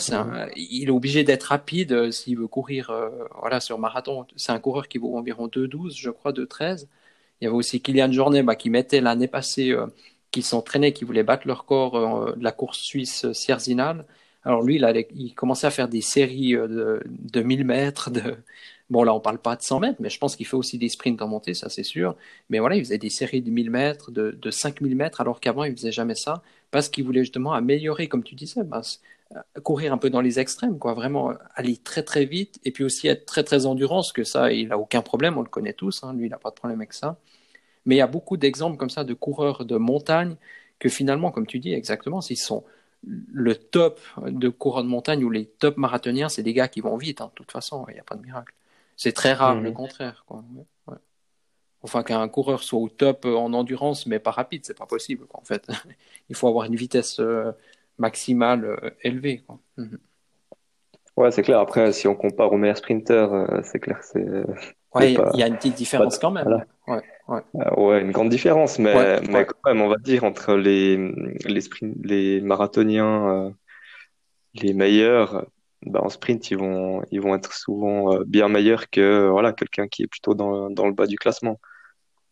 il est obligé d'être rapide s'il veut courir voilà sur marathon. C'est un coureur qui vaut environ 2,12, je crois, 2,13. Il y avait aussi Kylian Jornet bah, qui mettait l'année passée qui s'entraînaient, qui voulaient battre leur corps euh, de la course suisse Sierzinal. Alors lui, il, il commençait à faire des séries euh, de, de 1000 mètres. De... Bon, là, on parle pas de 100 mètres, mais je pense qu'il fait aussi des sprints en montée, ça c'est sûr. Mais voilà, il faisait des séries de 1000 mètres, de, de 5000 mètres, alors qu'avant, il faisait jamais ça, parce qu'il voulait justement améliorer, comme tu disais, bah, courir un peu dans les extrêmes, quoi, vraiment aller très très vite, et puis aussi être très très endurance, que ça, il a aucun problème, on le connaît tous, hein, lui, il n'a pas de problème avec ça. Mais il y a beaucoup d'exemples comme ça de coureurs de montagne que finalement, comme tu dis exactement, s'ils sont le top de coureurs de montagne ou les top marathoniens, c'est des gars qui vont vite, hein, de toute façon, il n'y a pas de miracle. C'est très rare le mhm. contraire. Quoi. Enfin, qu'un coureur soit au top en endurance, mais pas rapide, c'est pas possible. en fait, il faut avoir une vitesse euh, maximale euh, élevée. Quoi. Mhm. Ouais, c'est clair. Après, si on compare aux meilleurs sprinteurs, euh, c'est clair que c'est. Ouais, il y a une petite différence quand même. Ouais, ouais. Euh, ouais, une grande différence, mais, mais quand même, on va dire, entre les, les, sprint, les marathoniens, euh, les meilleurs, bah, en sprint, ils vont, ils vont être souvent bien meilleurs que voilà, quelqu'un qui est plutôt dans, dans le bas du classement.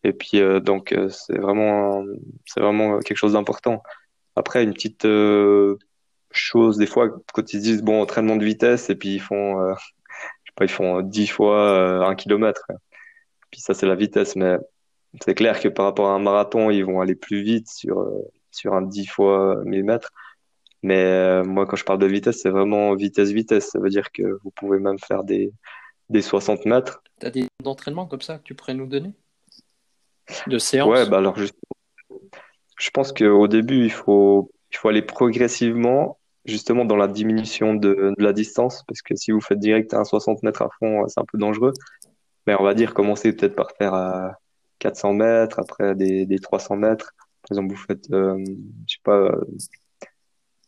Et puis, donc, c'est vraiment, c'est vraiment quelque chose d'important. Après, une petite chose des fois quand ils disent bon entraînement de vitesse et puis ils font euh, je sais pas ils font 10 fois euh, un kilomètre puis ça c'est la vitesse mais c'est clair que par rapport à un marathon ils vont aller plus vite sur euh, sur un 10 fois 1000 mètres. Mais moi quand je parle de vitesse c'est vraiment vitesse vitesse. Ça veut dire que vous pouvez même faire des des 60 mètres. Tu as des d'entraînement comme ça que tu pourrais nous donner? De séance? Ouais bah alors je, je pense qu'au début il faut il faut aller progressivement justement dans la diminution de, la distance, parce que si vous faites direct à un 60 mètres à fond, c'est un peu dangereux. Mais on va dire commencer peut-être par faire à 400 mètres, après des, des 300 mètres. Par exemple, vous faites, euh, je sais pas,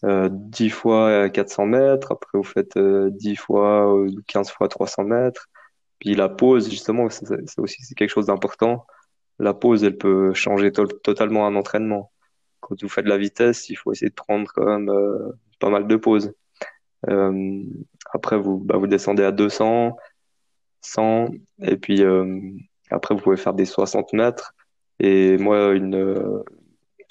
euh, 10 fois 400 mètres, après vous faites 10 euh, fois ou 15 fois 300 mètres. Puis la pause, justement, c'est aussi quelque chose d'important. La pause, elle peut changer totalement un entraînement. Quand vous faites de la vitesse, il faut essayer de prendre quand même euh, pas mal de pauses. Euh, après, vous, bah, vous descendez à 200, 100, et puis euh, après, vous pouvez faire des 60 mètres. Et moi, euh,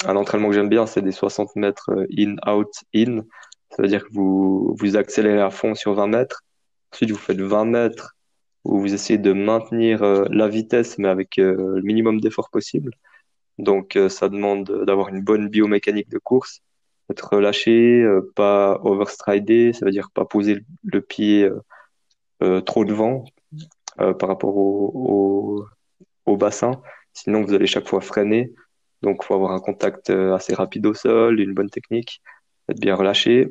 un entraînement que j'aime bien, c'est des 60 mètres in, out, in. Ça veut dire que vous, vous accélérez à fond sur 20 mètres. Ensuite, vous faites 20 mètres où vous essayez de maintenir la vitesse, mais avec le minimum d'effort possible. Donc, ça demande d'avoir une bonne biomécanique de course être relâché, euh, pas overstrider, ça veut dire pas poser le pied euh, euh, trop devant par rapport au, au, bassin. Sinon, vous allez chaque fois freiner. Donc, il faut avoir un contact assez rapide au sol, une bonne technique, être bien relâché.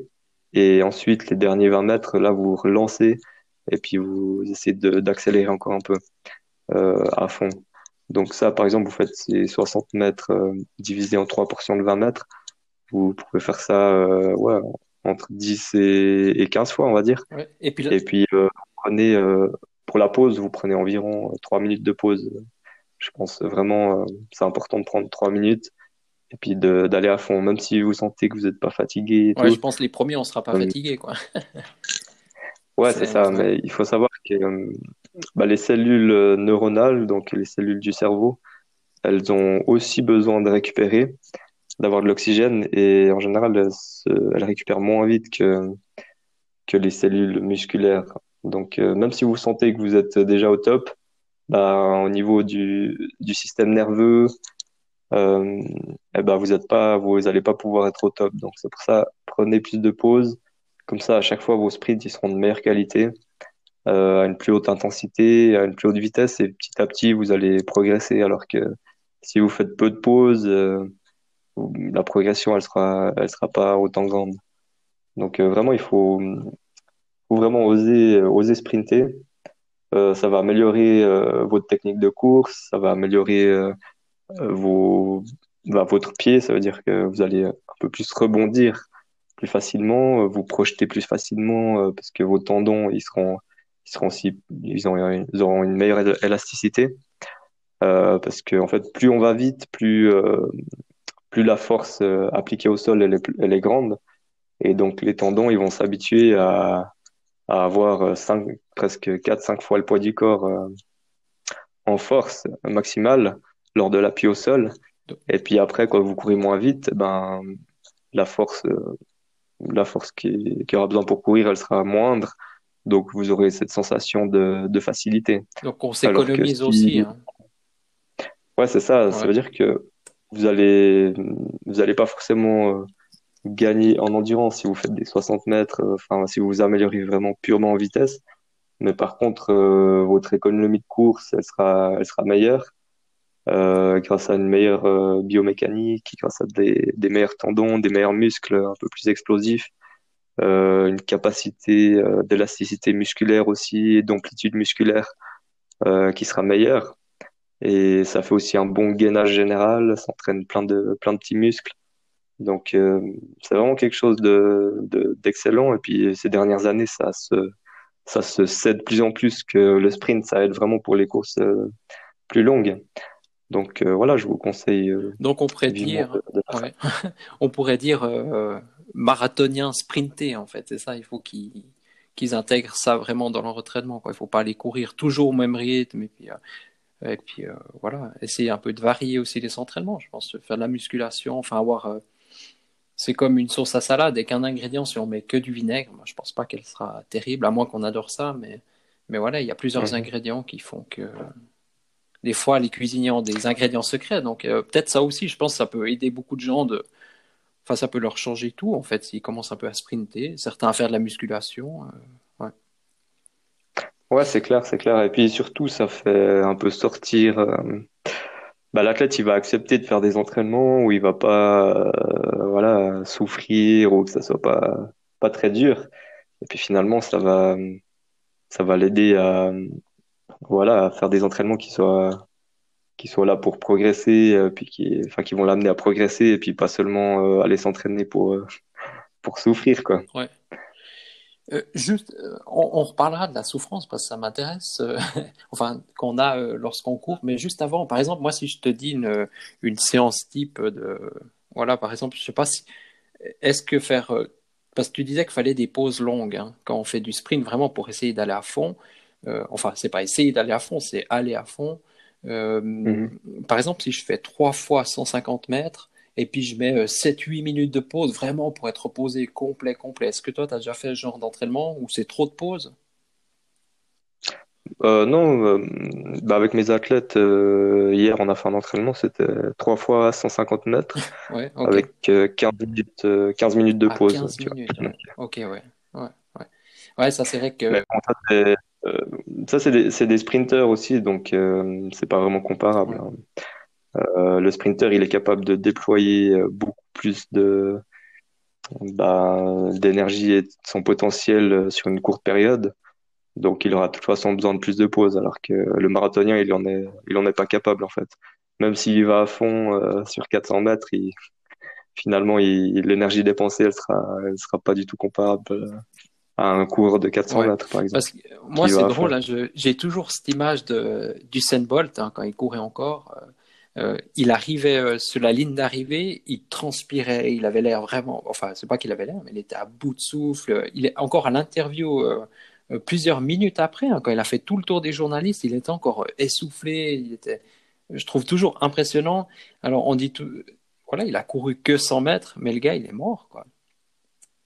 Et ensuite, les derniers 20 mètres, là, vous relancez et puis vous essayez d'accélérer encore un peu à fond. Donc ça, par exemple, vous faites ces 60 mètres divisés en trois portions de 20 mètres. Vous pouvez faire ça euh, ouais, entre 10 et, 15 fois, on va dire. Et puis, et puis prenez, pour la pause, vous prenez environ 3 minutes de pause. Je pense vraiment, c'est important de prendre 3 minutes et puis d'aller à fond, même si vous sentez que vous n'êtes pas fatigué. ouais, je pense les premiers, on ne sera pas fatigué. Quoi. ouais, c'est ça, mais il faut savoir que bah, les cellules neuronales, donc les cellules du cerveau, elles ont aussi besoin de récupérer, d'avoir de l'oxygène, et en général, elles, récupèrent moins vite que, que les cellules musculaires. Donc, euh, même si vous sentez que vous êtes déjà au top, bah, au niveau du, du système nerveux, euh, eh ben vous n'êtes pas, vous allez pas pouvoir être au top. Donc c'est pour ça, prenez plus de pauses. Comme ça, à chaque fois, vos sprints ils seront de meilleure qualité, euh, à une plus haute intensité, à une plus haute vitesse, et petit à petit, vous allez progresser. Alors que si vous faites peu de pauses, euh, la progression, elle sera, elle sera pas autant grande. Donc euh, vraiment, il faut, faut vraiment oser, oser sprinter. Euh, ça va améliorer votre technique de course, ça va améliorer euh, bah, votre pied, ça veut dire que vous allez un peu plus rebondir plus facilement, euh, vous projeter plus facilement euh, parce que vos tendons ils seront ils seront aussi ils, ont, ils auront une meilleure élasticité. Euh, parce que en fait plus on va vite plus plus la force appliquée au sol elle est, elle est grande. Et donc les tendons ils vont s'habituer à, à avoir 5, presque 4 5 fois le poids du corps en force maximale lors de l'appui au sol. Et puis après, quand vous courez moins vite, ben, la force, euh, la force qui, qui, aura besoin pour courir, elle sera moindre. Donc vous aurez cette sensation de, de facilité. Donc on s'économise aussi. Hein. Ouais, c'est ça. Ça veut dire que vous allez, vous allez pas forcément euh, gagner en endurance si vous faites des 60 mètres. Euh, enfin, si vous vous améliorez vraiment purement en vitesse. Mais par contre, votre économie de course, elle sera, meilleure euh, grâce à une meilleure euh, biomécanique, grâce à des, meilleurs tendons, des meilleurs muscles un peu plus explosifs, euh, une capacité euh, d'élasticité musculaire aussi d'amplitude musculaire qui sera meilleure. Et ça fait aussi un bon gainage général, ça entraîne plein de, plein de petits muscles. Donc c'est vraiment quelque chose de, d'excellent. et puis ces dernières années, ça se, ça se sait de plus en plus que le sprint, ça aide vraiment pour les courses plus longues. Donc euh, voilà, je vous conseille. Euh, Donc on pourrait dire, on pourrait dire euh, marathonien sprinté en fait. C'est ça, il faut qu'ils qu'ils intègrent ça vraiment dans leur entraînement. Quoi. Il faut pas aller courir toujours au même rythme et puis et puis voilà, essayer un peu de varier aussi les entraînements. Je pense faire de la musculation, enfin avoir. C'est comme une sauce à salade et qu'un ingrédient, si on met que du vinaigre, moi, je pense pas qu'elle sera terrible, à moins qu'on adore ça, mais mais voilà, il y a plusieurs ingrédients qui font que des fois les cuisiniers ont des ingrédients secrets. Donc euh, peut-être ça aussi, je pense, ça peut aider beaucoup de gens de. Enfin, ça peut leur changer tout en fait s'ils commencent un peu à sprinter, certains à faire de la musculation. Euh, ouais. Ouais, c'est clair, c'est clair. Et puis surtout, ça fait un peu sortir. Euh, bah, l'athlète, il va accepter de faire des entraînements où il va pas, voilà, souffrir ou que ça soit pas pas très dur. Et puis finalement, ça va ça va l'aider à voilà, faire des entraînements qui soient qui soient là pour progresser, euh, puis qui, enfin, qui vont l'amener à progresser, et puis pas seulement euh, aller s'entraîner pour euh, pour souffrir, quoi. Ouais. Juste, on, reparlera de la souffrance parce que ça m'intéresse, enfin, qu'on a lorsqu'on court. Mais juste avant, par exemple, moi, si je te dis une, une séance type de, voilà, par exemple, je sais pas si, est-ce que faire, parce que tu disais qu'il fallait des pauses longues hein, quand on fait du sprint, vraiment pour essayer d'aller à fond. Euh, enfin, c'est pas essayer d'aller à fond, c'est aller à fond. Euh, mhm. Par exemple, si je fais 3 fois 150 mètres et puis je mets 7-8 euh, minutes de pause vraiment pour être reposé complet, complet, est-ce que toi, tu as déjà fait ce genre d'entraînement ou c'est trop de pause? Non, bah avec mes athlètes, hier on a fait un entraînement, c'était 3 fois 150 mètres avec 15 minutes, 15 minutes de ah, pause. 15 minutes, ok, ouais. ouais. Ouais, ça c'est vrai que. Euh, ça, c'est des, des, sprinters aussi, donc euh, c'est pas vraiment comparable. Hein. Euh, le sprinter, il est capable de déployer euh, beaucoup plus de bah, d'énergie et de son potentiel sur une courte période. Donc, il aura de toute façon besoin de plus de pauses, alors que le marathonien, il en est, il en est pas capable en fait. Même s'il va à fond sur 400 mètres, il, finalement, l'énergie dépensée, elle sera, elle sera pas du tout comparable à un cours de 400 mètres, par exemple. Parce que, moi, c'est drôle, hein, j'ai toujours cette image de, du Bolt, hein, quand il courait encore. Euh, euh, il arrivait euh, sur la ligne d'arrivée, il transpirait, il avait l'air vraiment, enfin, c'est pas qu'il avait l'air, mais il était à bout de souffle. Il est encore à l'interview plusieurs minutes après, hein, quand il a fait tout le tour des journalistes, il était encore essoufflé. Il était, je trouve toujours impressionnant. Alors, on dit tout, voilà, il a couru que 100 mètres, mais le gars, il est mort, quoi.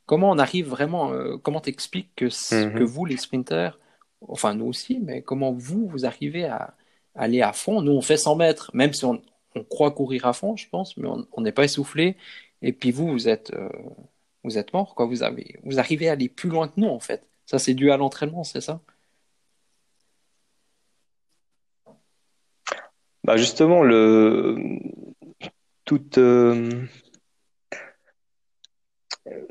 Comment on arrive vraiment, euh, comment t'expliques que, mhm. que vous, les sprinters, enfin nous aussi, mais comment vous, vous arrivez à, aller à fond Nous, on fait 100 mètres, même si on, croit courir à fond, je pense, mais on n'est pas essoufflé. Et puis vous, vous êtes, euh, vous êtes mort, quoi. Vous, avez, vous arrivez à aller plus loin que nous, en fait. Ça, c'est dû à l'entraînement, c'est ça? Bah justement, le, toute, euh,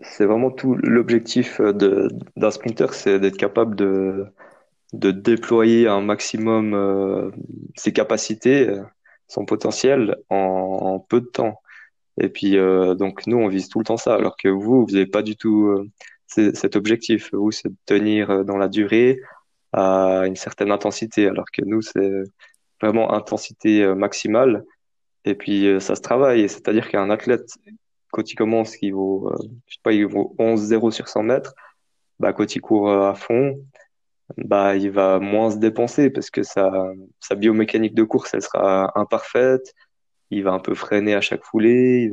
c'est vraiment tout l'objectif d'un sprinter, c'est d'être capable de, de déployer un maximum euh, ses capacités, son potentiel en, peu de temps. Et puis, euh, donc, nous, on vise tout le temps ça, alors que vous, vous n'avez pas du tout euh, cet objectif. Vous, c'est de tenir dans la durée à une certaine intensité, alors que nous, c'est vraiment intensité maximale. Et puis, ça se travaille. C'est-à-dire qu'un athlète quand il commence, il vaut, euh, je sais pas, il vaut 11-0 sur 100 mètres, bah, quand il court euh, à fond, bah, il va moins se dépenser parce que sa, biomécanique de course, elle sera imparfaite. Il va un peu freiner à chaque foulée.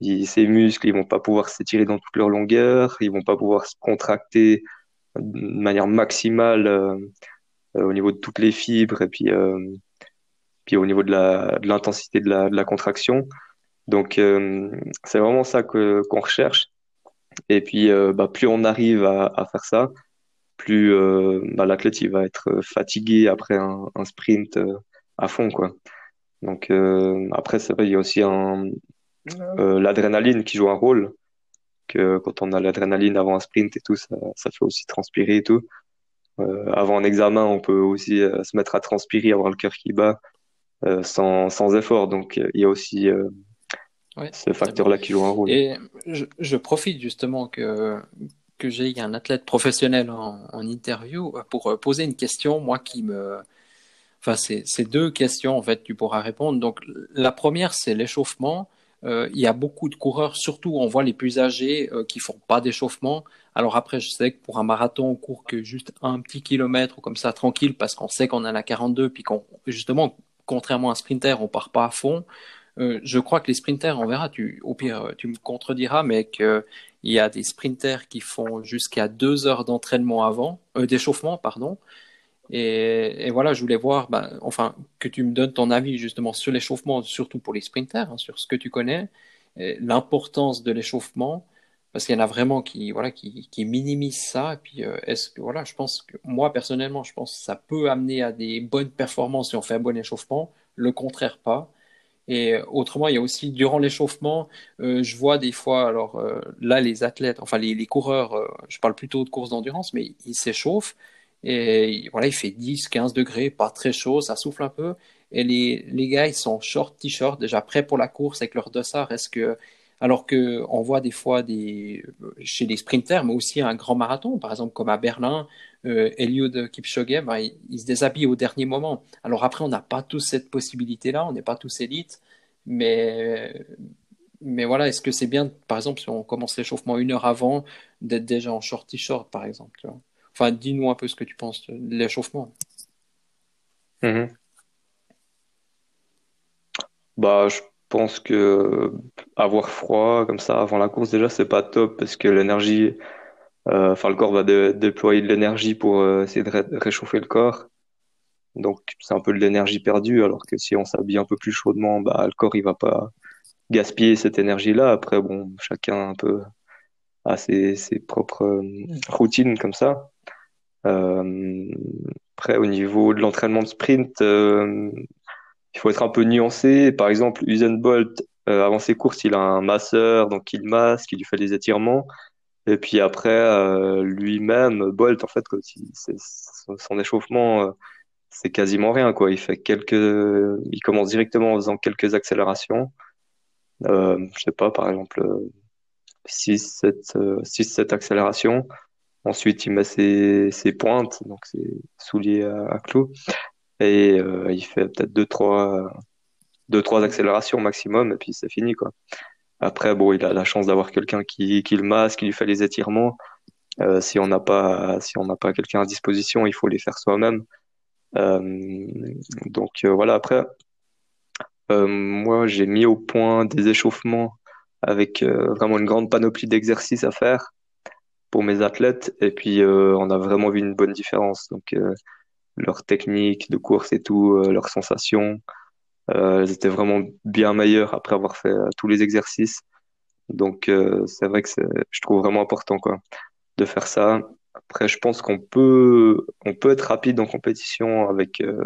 Ses muscles, ils vont pas pouvoir s'étirer dans toute leur longueur. Ils vont pas pouvoir se contracter de manière maximale euh, au niveau de toutes les fibres et puis, puis au niveau de l'intensité de la, contraction. Donc, euh, c'est vraiment ça qu'on recherche. Et puis, euh, bah, plus on arrive à faire ça, plus euh, bah, l'athlète il va être fatigué après un, un sprint à fond, quoi. Donc, après, c'est vrai, il y a aussi l'adrénaline qui joue un rôle. Que quand on a l'adrénaline avant un sprint et tout, ça, ça fait aussi transpirer et tout. avant un examen, on peut aussi se mettre à transpirer, avoir le cœur qui bat sans, sans effort. Donc, il y a aussi ce facteur-là qui joue un rôle. Et je, profite justement que, que j'ai un athlète professionnel en, interview pour euh, poser une question, moi qui me. Enfin, c'est deux questions, en fait, tu pourras répondre. Donc, la première, c'est l'échauffement. Euh, il y a beaucoup de coureurs, surtout on voit les plus âgés euh, qui font pas d'échauffement. Alors après, je sais que pour un marathon, on court que juste un petit kilomètre ou comme ça, tranquille, parce qu'on sait qu'on a la 42, puis qu'on, justement, contrairement à un sprinter, on part pas à fond. Euh, je crois que les sprinters, on verra, tu, au pire, tu me contrediras, mais qu'il y a des sprinters qui font jusqu'à deux heures d'entraînement avant, euh, d'échauffement, pardon. Et, voilà, je voulais voir, ben, enfin, que tu me donnes ton avis justement sur l'échauffement, surtout pour les sprinters, hein, sur ce que tu connais, l'importance de l'échauffement, parce qu'il y en a vraiment qui, voilà, qui, qui minimisent ça. Et puis, euh, est-ce que, voilà, je pense que moi personnellement, je pense que ça peut amener à des bonnes performances si on fait un bon échauffement, le contraire pas. Et euh, autrement, il y a aussi durant l'échauffement, euh, je vois des fois, alors euh, là, les athlètes, enfin les, coureurs, je parle plutôt de course d'endurance, mais ils s'échauffent et voilà, il fait 10, 15 degrés, pas très chaud, ça souffle un peu. Et les, les gars, ils sont short t-shirt, déjà prêts pour la course avec leur dossard. Est-ce que, alors que on voit des fois des, chez les sprinters, mais aussi un grand marathon, par exemple comme à Berlin, euh, Eliud Kipchoge, bah, il, se déshabille au dernier moment. Alors après, on n'a pas tous cette possibilité-là, on n'est pas tous élites, mais, voilà, est-ce que c'est bien, par exemple, si on commence l'échauffement une heure avant, d'être déjà en short t-shirt, par exemple Enfin, dis-nous un peu ce que tu penses de l'échauffement. Mm-hmm. Bah, pense que avoir froid comme ça avant la course, déjà, c'est pas top parce que l'énergie euh, enfin, le corps va déployer de l'énergie pour euh, essayer de réchauffer le corps. Donc, c'est un peu de l'énergie perdue, alors que si on s'habille un peu plus chaudement, bah, le corps, il va pas gaspiller cette énergie-là. Après, bon, chacun un peu a ses, ses propres euh, routines comme ça. après, au niveau de l'entraînement de sprint, il faut être un peu nuancé. Par exemple, Usain Bolt, avant ses courses, il a un masseur, donc il masse, qui lui fait des étirements. Et puis après, euh, lui-même, Bolt, en fait, son échauffement, euh, c'est quasiment rien, quoi. Il fait quelques, il commence directement en faisant quelques accélérations. euh, je sais pas, par exemple, 6, 7, 6, 7 accélérations. Ensuite, il met ses, ses pointes, donc ses souliers à, à clous. Et euh, il fait peut-être 2-3 deux, trois accélérations maximum, et puis c'est fini, quoi. Après, bon, il a la chance d'avoir quelqu'un qui, qui le masse, qui lui fait les étirements. Euh, si on n'a pas, si on n'a pas quelqu'un à disposition, il faut les faire soi-même. Euh, donc voilà. Après, moi, j'ai mis au point des échauffements avec vraiment une grande panoplie d'exercices à faire pour mes athlètes, et puis on a vraiment vu une bonne différence. Donc leur technique de course et tout, leurs sensations, elles étaient vraiment bien meilleures après avoir fait tous les exercices. Donc c'est vrai que je trouve vraiment important quoi de faire ça. Après, je pense qu'on peut, on peut être rapide en compétition avec euh,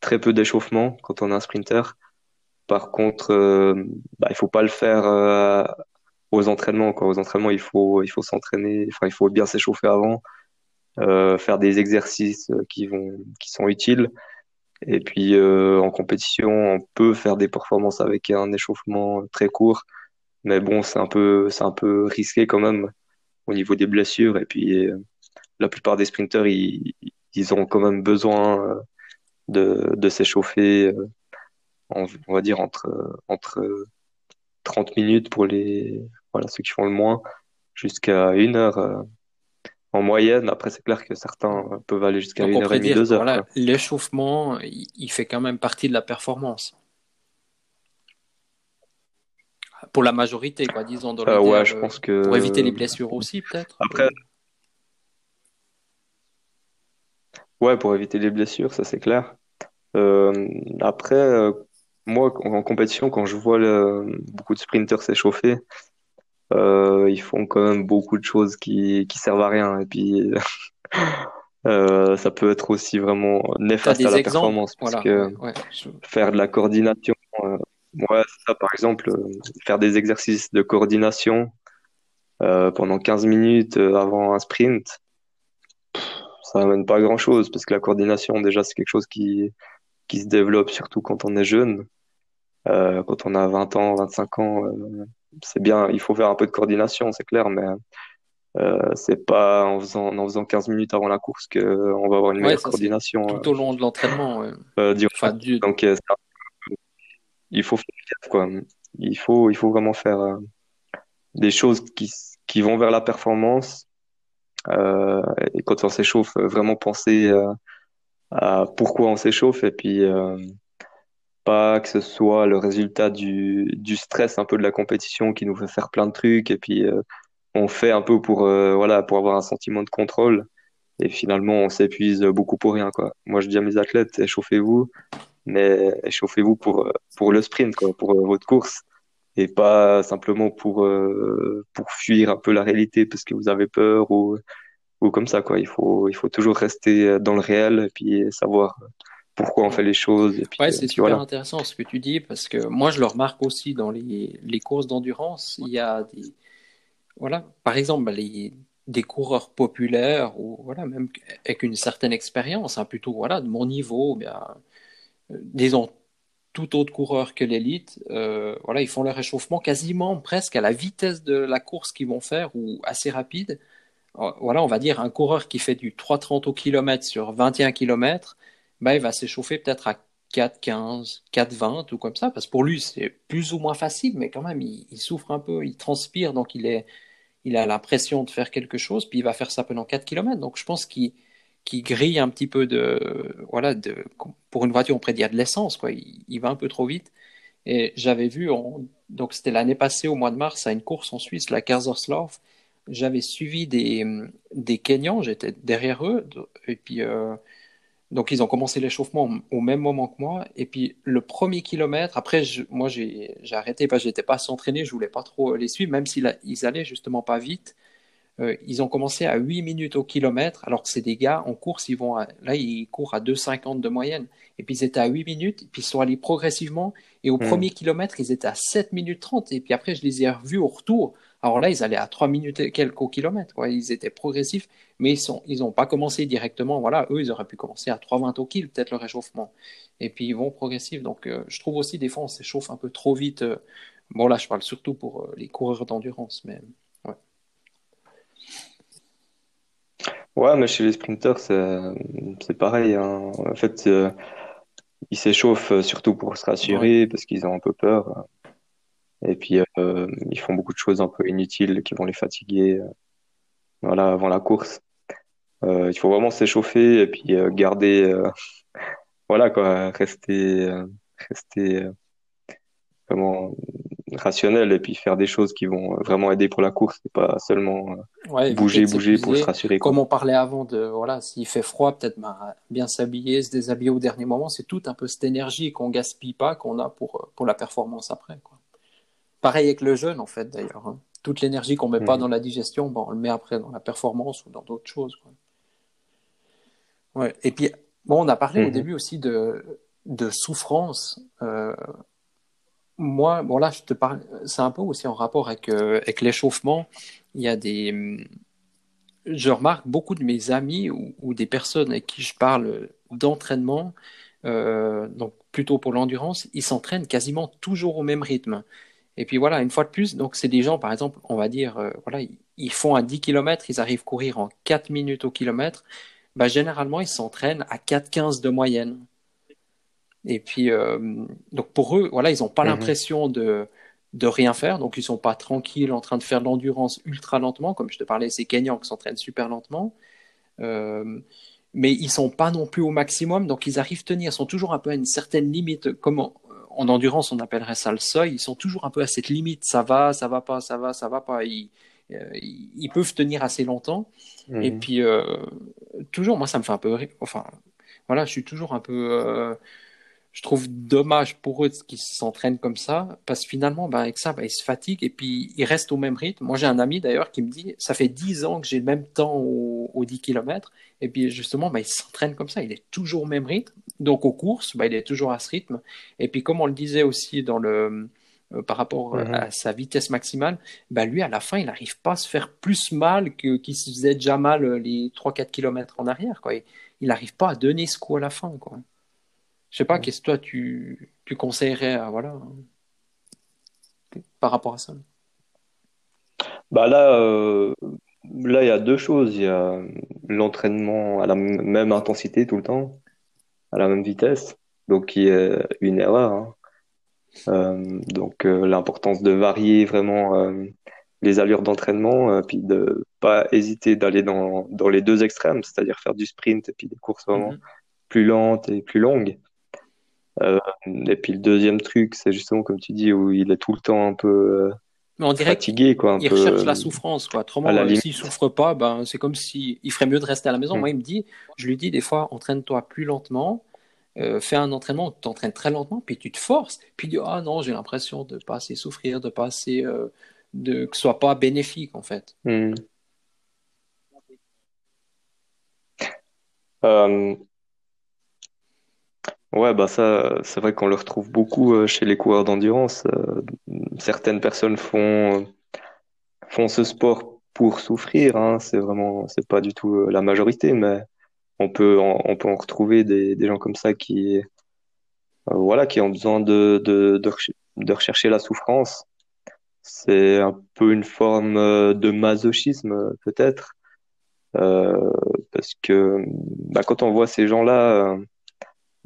très peu d'échauffement quand on est un sprinter. Par contre, euh, bah, il faut pas le faire euh, aux entraînements. Quoi. Aux entraînements, il faut, il faut s'entraîner. Il faut bien s'échauffer avant, euh, faire des exercices qui vont, qui sont utiles. Et puis euh, en compétition, on peut faire des performances avec un échauffement très court, mais bon, c'est un peu, c'est un peu risqué quand même au niveau des blessures. Et puis, euh, la plupart des sprinteurs, ils, ils ont quand même besoin euh, de, de s'échauffer, euh, on va dire, entre, entre 30 minutes pour les, voilà, ceux qui font le moins, jusqu'à une heure en moyenne. Après, c'est clair que certains peuvent aller jusqu'à une heure et demie, deux heures. Voilà, l'échauffement, il fait quand même partie de la performance pour la majorité, quoi, disons. Dans euh, ouais, je pense que. Pour éviter les blessures aussi, peut-être. Après. Ouais, pour éviter les blessures, ça c'est clair. Euh, après, euh, moi, en compétition, quand je vois le, beaucoup de sprinters s'échauffer, euh, ils font quand même beaucoup de choses qui, qui servent à rien. Et puis, euh, ça peut être aussi vraiment néfaste à la performance. Parce que ouais, je... faire de la coordination, euh, Ouais, ça, par exemple, euh, faire des exercices de coordination euh, pendant 15 minutes euh, avant un sprint, ça n'amène pas à grand-chose parce que la coordination, déjà, c'est quelque chose qui, qui se développe surtout quand on est jeune. Euh, quand on a 20 ans, 25 ans, euh, c'est bien, il faut faire un peu de coordination, c'est clair, mais euh, c'est pas en faisant, en faisant 15 minutes avant la course qu'on va avoir une meilleure coordination. Tout au long de l'entraînement. Enfin, du... Donc, il faut faire quoi. Il faut, il faut vraiment faire euh, des choses qui, qui vont vers la performance. Euh, et quand on s'échauffe, vraiment penser euh, à pourquoi on s'échauffe et puis euh, pas que ce soit le résultat du, du stress un peu de la compétition qui nous fait faire plein de trucs et puis euh, on fait un peu pour voilà pour avoir un sentiment de contrôle et finalement on s'épuise beaucoup pour rien quoi. Moi je dis à mes athlètes échauffez-vous mais échauffez-vous pour, pour le sprint, quoi, pour euh, votre course, et pas simplement pour, euh, pour fuir un peu la réalité parce que vous avez peur ou, ou comme ça. Quoi. Il, faut, il faut toujours rester dans le réel et puis savoir pourquoi on fait les choses. Et puis, ouais, c'est super voilà. intéressant ce que tu dis parce que moi je le remarque aussi dans les, les courses d'endurance. Il y a des. Voilà, par exemple, les, des coureurs populaires ou voilà, même avec une certaine expérience, hein, plutôt voilà, de mon niveau, bien disons, tout autre coureur que l'élite, euh, voilà, ils font leur réchauffement quasiment presque à la vitesse de la course qu'ils vont faire ou assez rapide. Euh, voilà, on va dire un coureur qui fait du 3,30 au kilomètre sur 21 km, ben, il va s'échauffer peut-être à 4,15, 4,20 ou comme ça, parce que pour lui c'est plus ou moins facile, mais quand même il, souffre un peu, il transpire, donc il, est, il a l'impression de faire quelque chose, puis il va faire ça pendant 4 km. Donc je pense qu'il qui grille un petit peu de voilà de pour une voiture on pourrait dire de l'essence quoi. Il, va un peu trop vite. Et j'avais vu on, donc c'était l'année passée au mois de mars à une course en Suisse la Kaiserslautern. J'avais suivi des des Kenyans j'étais derrière eux et puis euh, donc ils ont commencé l'échauffement au même moment que moi et puis le premier kilomètre après je, moi j'ai arrêté parce que j'étais pas s'entraîner je voulais pas trop les suivre même s'ils ils allaient justement pas vite euh, ils ont commencé à 8 minutes au kilomètre, alors que c'est des gars en course, ils vont à, là, ils courent à 2,50 de moyenne. Et puis ils étaient à 8 minutes, puis ils sont allés progressivement. Et au mmh. premier kilomètre, ils étaient à 7 minutes 30. Et puis après, je les ai revus au retour. Alors là, ils allaient à 3 minutes et quelques au kilomètre. Quoi. Ils étaient progressifs, mais ils n'ont ils pas commencé directement. Voilà, eux, ils auraient pu commencer à 3,20 au kill, peut-être le réchauffement. Et puis ils vont progressif. Donc euh, je trouve aussi des fois, on s'échauffe un peu trop vite. Euh, Bon, là, je parle surtout pour les coureurs d'endurance, mais ouais. Ouais, mais chez les sprinteurs, c'est pareil. Hein. En fait, ils s'échauffent surtout pour se rassurer parce qu'ils ont un peu peur. Et puis, ils font beaucoup de choses un peu inutiles qui vont les fatiguer voilà, avant la course. Euh, il faut vraiment s'échauffer et puis euh, garder, euh, voilà quoi, rester, rester vraiment rationnel et puis faire des choses qui vont vraiment aider pour la course et pas seulement bouger, bouger pour se rassurer. Comme on parlait avant de, voilà, s'il fait froid, peut-être bah, bien s'habiller, se déshabiller au dernier moment, c'est tout un peu cette énergie qu'on gaspille pas, qu'on a pour, pour la performance après. Quoi. Pareil avec le jeûne en fait d'ailleurs. Hein. Toute l'énergie qu'on met pas mmh. dans la digestion, bon, on le met après dans la performance ou dans d'autres choses. Quoi. Ouais. Et puis, bon, on a parlé au mhm. début aussi de, de souffrance. Euh, moi, bon là, je te parle, c'est un peu aussi en rapport avec, euh, avec l'échauffement. Il y a des, je remarque beaucoup de mes amis ou, des personnes avec qui je parle d'entraînement, euh, donc plutôt pour l'endurance, ils s'entraînent quasiment toujours au même rythme. Et puis voilà, une fois de plus, donc c'est des gens, par exemple, on va dire, voilà, ils font à 10 km, ils arrivent à courir en 4 minutes au kilomètre bah, généralement, ils s'entraînent à 4,15 de moyenne. Et puis, euh, donc pour eux, voilà, ils n'ont pas mhm. l'impression de, de rien faire, donc ils sont pas tranquilles en train de faire de l'endurance ultra lentement, comme je te parlais, ces Kenyans qui s'entraînent super lentement. Euh, mais ils sont pas non plus au maximum, donc ils arrivent à tenir, ils sont toujours un peu à une certaine limite. Comment en endurance on appellerait ça le seuil Ils sont toujours un peu à cette limite. Ça va, ça va pas, ça va, ça va pas. Ils, euh, ils peuvent tenir assez longtemps. Et mhm. puis, euh, toujours, moi, ça me fait un peu. Enfin, voilà, je suis toujours un peu. Euh, je trouve dommage pour eux qu'ils s'entraînent comme ça, parce que finalement, ben, avec ça, ben, ils se fatiguent et puis ils restent au même rythme. Moi, j'ai un ami d'ailleurs qui me dit Ça fait 10 ans que j'ai le même temps aux, 10 km, et puis justement, ben, il s'entraîne comme ça, il est toujours au même rythme. Donc, aux courses, ben, il est toujours à ce rythme. Et puis, comme on le disait aussi dans le euh, par rapport mhm. à sa vitesse maximale, bah lui, à la fin, il n'arrive pas à se faire plus mal que qu'il se faisait déjà mal euh, les 3-4 km en arrière. Quoi. Il n'arrive pas à donner ce coup à la fin. Quoi. Je sais pas, qu'est-ce que toi tu, tu conseillerais voilà, par rapport à ça? Bah là, euh, là, il y a deux choses. Il y a l'entraînement à la même intensité tout le temps, à la même vitesse, donc qui est une erreur. Hein. Euh, donc euh, l'importance de varier vraiment euh, les allures d'entraînement, puis de pas hésiter d'aller dans, dans les deux extrêmes, c'est-à-dire faire du sprint et puis des courses vraiment mhm. plus lentes et plus longues. Et puis le deuxième truc, c'est justement comme tu dis, où il est tout le temps un peu on dirait fatigué, quoi. Un il recherche la souffrance, quoi. Autrement, s'il souffre pas, ben c'est comme si il ferait mieux de rester à la maison. Mm. Moi, il me dit, je lui dis des fois, entraîne-toi plus lentement, euh, fais un entraînement tu t'entraînes très lentement, puis tu te forces, puis tu dis Ah non, j'ai l'impression de pas assez souffrir, de pas assez. Euh, de, que ce soit pas bénéfique, en fait. Euh, ouais, bah ça, c'est vrai qu'on le retrouve beaucoup chez les coureurs d'endurance. certaines personnes font, font ce sport pour souffrir, hein. c'est vraiment, c'est pas du tout la majorité, mais on peut en, on peut en retrouver des, des gens comme ça qui, euh, voilà, qui ont besoin de, de, de, rechercher la souffrance. C'est un peu une forme euh, de masochisme, peut-être. Euh, parce que bah, quand on voit ces gens-là euh,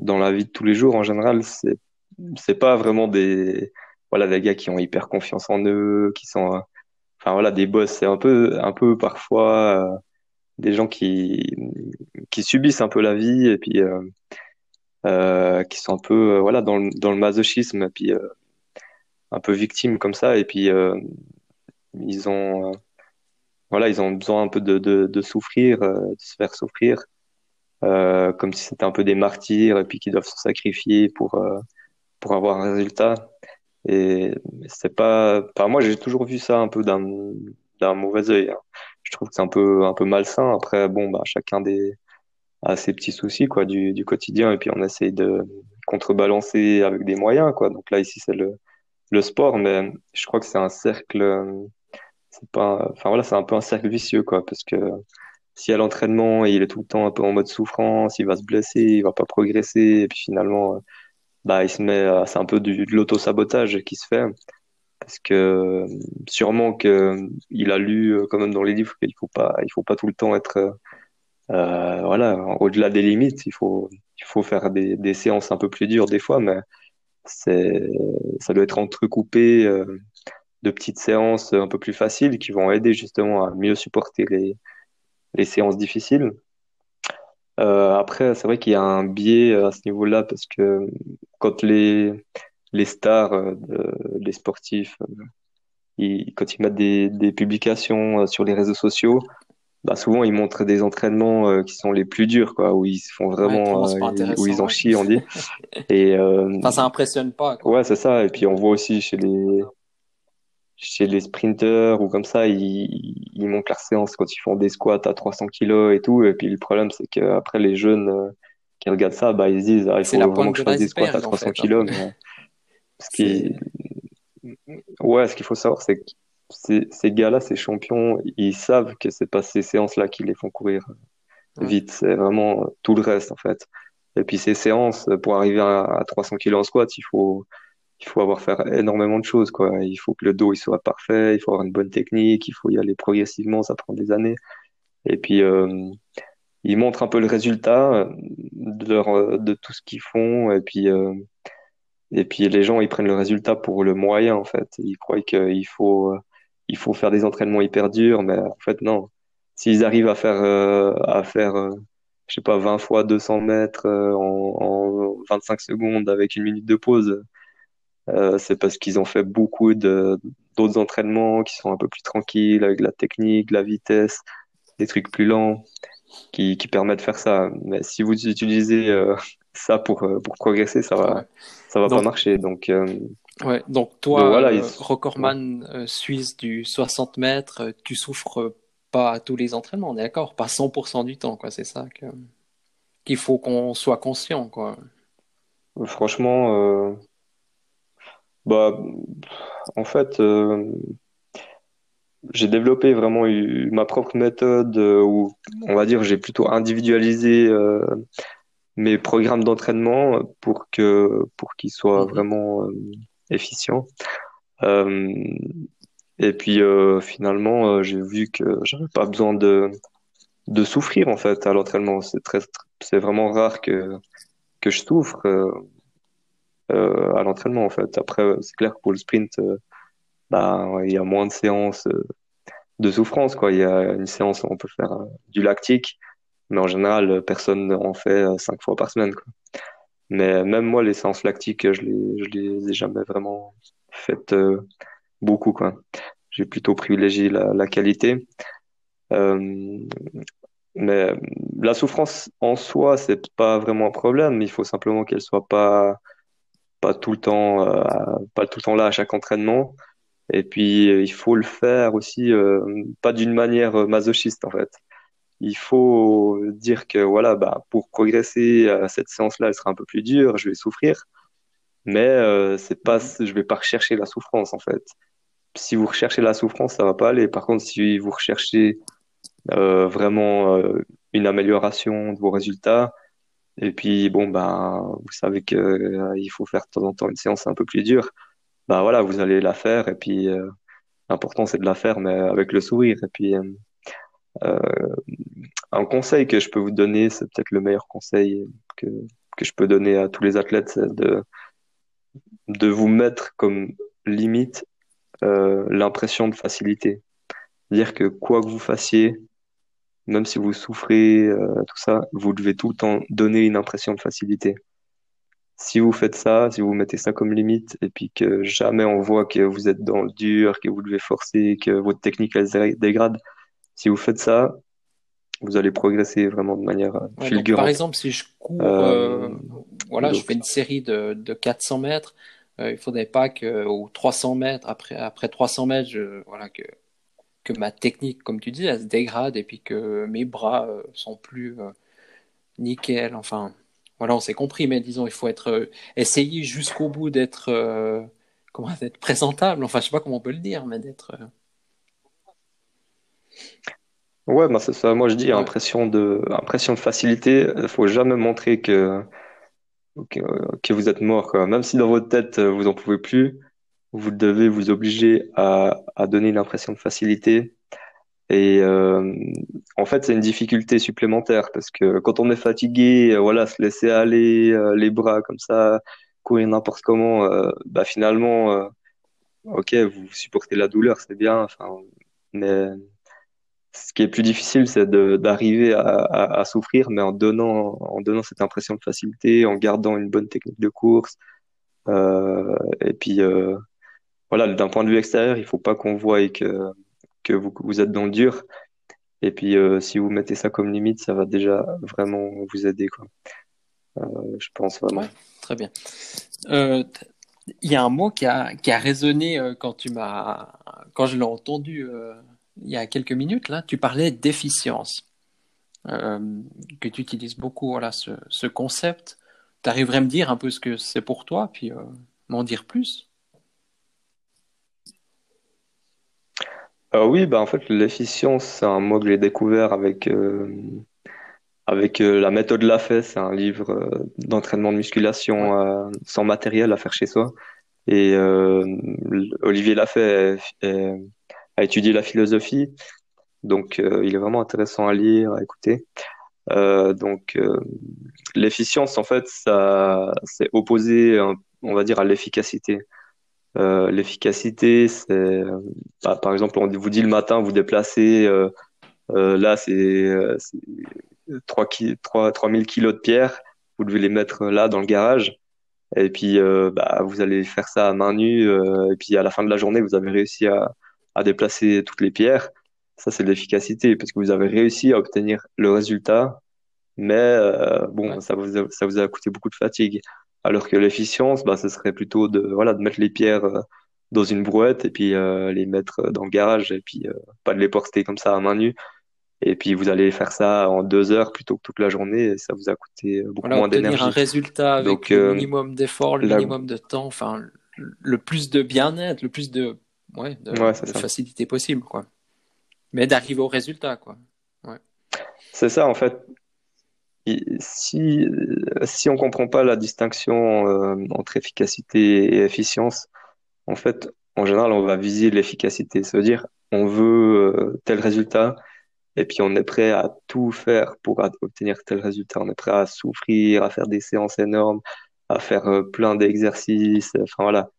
dans la vie de tous les jours, en général, c'est c'est pas vraiment des voilà des gars qui ont hyper confiance en eux, qui sont enfin voilà des boss. C'est un peu un peu parfois des gens qui qui subissent un peu la vie et puis euh, euh, qui sont un peu euh, voilà dans le, dans le masochisme et puis un peu victimes comme ça. Et puis ils ont voilà ils ont besoin un peu de, de, de souffrir de se faire souffrir comme si c'était un peu des martyrs et puis qu'ils doivent se sacrifier pour pour avoir un résultat et c'est pas enfin moi j'ai toujours vu ça un peu d'un mauvais œil hein je trouve que c'est un peu un peu malsain. Après, bon, bah, chacun des a ses petits soucis quoi du, du quotidien et puis on essaye de contrebalancer avec des moyens quoi. Donc là ici c'est le le sport, mais je crois que c'est un cercle. C'est pas, enfin voilà, c'est un peu un cercle vicieux quoi, parce que si à l'entraînement il est tout le temps un peu en mode souffrance, il va se blesser, il va pas progresser, et puis finalement, bah il se met, c'est un peu du, de l'auto sabotage qui se fait. parce que sûrement qu'il a lu quand même dans les livres qu'il faut faut pas tout le temps être voilà au-delà des limites. Il faut, il faut faire des, séances un peu plus dures des fois, mais ça doit être entrecoupé de petites séances un peu plus faciles qui vont aider justement à mieux supporter les, les séances difficiles. Euh, après, c'est vrai qu'il y a un biais à ce niveau-là parce que quand les, les stars, euh, les sportifs, euh, ils, quand ils mettent des, des publications sur les réseaux sociaux, bah souvent ils montrent des entraînements qui sont les plus durs, quoi, où ils se font vraiment, où ils en chient, on dit. Et enfin, ça impressionne pas. Quoi. Ouais, c'est ça. Et puis on voit aussi chez les chez les sprinters ou comme ça, ils, ils montent leur séance quand ils font des squats à 300 kilos et tout. Et puis le problème, c'est qu'après, les jeunes euh, qui regardent ça, bah, ils se disent, ah, il faut vraiment que je fasse des squats à 300 kilos. Mais... ce qui... Ouais, ce qu'il faut savoir, c'est que ces, ces gars-là, ces champions, ils savent que c'est pas ces séances-là qui les font courir vite. C'est vraiment tout le reste, en fait. Et puis ces séances, pour arriver à, à 300 kilos en squat, il faut il faut avoir faire énormément de choses quoi. Il faut que le dos il soit parfait, il faut avoir une bonne technique, il faut y aller progressivement, ça prend des années. Et puis euh, ils montrent un peu le résultat de leur de tout ce qu'ils font et puis euh, et puis les gens ils prennent le résultat pour le moyen en fait. Ils croient qu'il faut il faut faire des entraînements hyper durs, mais en fait non. S'ils arrivent à faire euh, à faire euh, je sais pas 20 fois 200 mètres euh, en, en 25 secondes avec une minute de pause euh, c'est parce qu'ils ont fait beaucoup d'autres entraînements qui sont un peu plus tranquilles avec la technique, la vitesse, des trucs plus lents qui, qui permettent de faire ça. Mais si vous utilisez euh, ça pour euh, pour progresser, ça va ça va pas marcher. Donc ouais. Donc toi, voilà, recordman suisse du 60 mètres, tu souffres pas à tous les entraînements, on est d'accord, pas 100% du temps, quoi. C'est ça qu'il faut qu'on soit conscient, quoi. Franchement, bah, en fait, euh, j'ai développé vraiment ma propre méthode euh, où, on va dire, j'ai plutôt individualisé euh, mes programmes d'entraînement pour que pour qu'ils soient mhm. vraiment efficients. et puis finalement, j'ai vu que j'avais pas besoin de de souffrir en fait à l'entraînement. C'est très, c'est vraiment rare que que je souffre. Euh, à l'entraînement en fait. Après, c'est clair que pour le sprint, euh, bah, il y a moins de séances euh, de souffrance. Quoi. Il y a une séance où on peut faire du lactique, mais en général, personne en fait cinq fois par semaine. Quoi. Mais même moi, les séances lactiques, je les, les ai jamais vraiment faites beaucoup. Quoi. J'ai plutôt privilégié la, qualité. Euh, mais la souffrance en soi, c'est pas vraiment un problème. Il faut simplement qu'elle soit pas pas tout le temps, euh, pas tout le temps là à chaque entraînement. Et puis euh, il faut le faire aussi, euh, pas d'une manière masochiste en fait. Il faut dire que voilà, bah, pour progresser, cette séance-là, elle sera un peu plus dure, je vais souffrir, mais euh, c'est pas, je vais pas rechercher la souffrance en fait. Si vous recherchez la souffrance, ça va pas aller. Par contre, si vous recherchez euh, vraiment euh, une amélioration de vos résultats, et puis, bon, bah, vous savez que euh, faut faire de temps en temps une séance un peu plus dure. Bah voilà, vous allez la faire. Et puis, euh, l'important, c'est de la faire, mais avec le sourire. Et puis, euh, euh un conseil que je peux vous donner, c'est peut-être le meilleur conseil que, que je peux donner à tous les athlètes, c'est de, de vous mettre comme limite l'impression de facilité. Dire que quoi que vous fassiez, même si vous souffrez, euh, tout ça, vous devez tout le temps donner une impression de facilité. Si vous faites ça, si vous mettez ça comme limite, et puis que jamais on voit que vous êtes dans le dur, que vous devez forcer, que votre technique elle se dégrade, si vous faites ça, vous allez progresser vraiment de manière euh, fulgurante. par exemple, si je cours, euh, voilà, je fais une série de, de 400 mètres, il faudrait pas que, ou 300 mètres, après, après 300 mètres, je, voilà, que que ma technique, comme tu dis, elle se dégrade et puis que mes bras euh, sont plus euh, nickel. Enfin, voilà, on s'est compris, mais disons, il faut être euh, essayer jusqu'au bout d'être comment d'être présentable. Enfin, je sais pas comment on peut le dire, mais d'être. Ouais, c'est ça. Moi, je dis impression de impression de facilité. Il faut jamais montrer que, que, que vous êtes mort. Quoi. Même si dans votre tête vous en pouvez plus, vous devez vous obliger à, à donner une impression de facilité. Et euh, en fait, c'est une difficulté supplémentaire parce que quand on est fatigué, euh, voilà, se laisser aller euh, les bras comme ça, courir n'importe comment, bah finalement, ok, vous supportez la douleur, c'est bien. Enfin, mais ce qui est plus difficile, c'est d'arriver à, à, à, souffrir, mais en donnant, en donnant cette impression de facilité, en gardant une bonne technique de course. Euh, et puis, euh, voilà, d'un point de vue extérieur, il faut pas qu'on voie que, que vous, vous êtes dans le dur. Et puis, euh, si vous mettez ça comme limite, ça va déjà vraiment vous aider, quoi. Euh, je pense vraiment. très bien. Euh, il y a un mot qui a, qui a résonné quand tu m'as, quand je l'ai entendu il y a quelques minutes, là, tu parlais d'efficience, que tu utilises beaucoup, voilà, ce, ce concept. Tu arriverais à me dire un peu ce que c'est pour toi, puis m'en dire plus? Euh, Oui, bah, en fait, l'efficience, c'est un mot que j'ai découvert avec, euh, avec la méthode Lafay. C'est un livre d'entraînement de musculation sans matériel à faire chez soi. Et Olivier Lafay est, est à étudier la philosophie. Donc, euh, il est vraiment intéressant à lire, à écouter. Euh, donc, euh, l'efficience, en fait, ça, c'est opposé, on va dire, à l'efficacité. L'efficacité, c'est, bah, par exemple, on vous dit le matin, vous déplacez, là, c'est 3, 3, 3000 kilos de pierre, vous devez les mettre là dans le garage. Et puis, bah, vous allez faire ça à main nue. et puis, à la fin de la journée, vous avez réussi à, à déplacer toutes les pierres. Ça, c'est l'efficacité parce que vous avez réussi à obtenir le résultat, mais euh, bon, ça, vous a, ça vous a coûté beaucoup de fatigue. Alors que l'efficience, bah, ce serait plutôt de, voilà, de mettre les pierres euh, dans une brouette et puis euh, les mettre dans le garage et puis pas de les porter comme ça à main nue. Et puis vous allez faire ça en deux heures plutôt que toute la journée et ça vous a coûté beaucoup moins d'énergie. un résultat avec le minimum d'effort, le minimum de temps, enfin le plus de bien-être, le plus de ouais, de, facilité possible, quoi. Mais d'arriver au résultat, quoi. Ouais. C'est ça, en fait. Si, si on comprend pas la distinction euh, entre efficacité et efficience, en fait, en général, on va viser l'efficacité. Ça veut dire, on veut euh, tel résultat, et puis on est prêt à tout faire pour obtenir tel résultat. On est prêt à souffrir, à faire des séances énormes, à faire euh, plein d'exercices. Enfin voilà,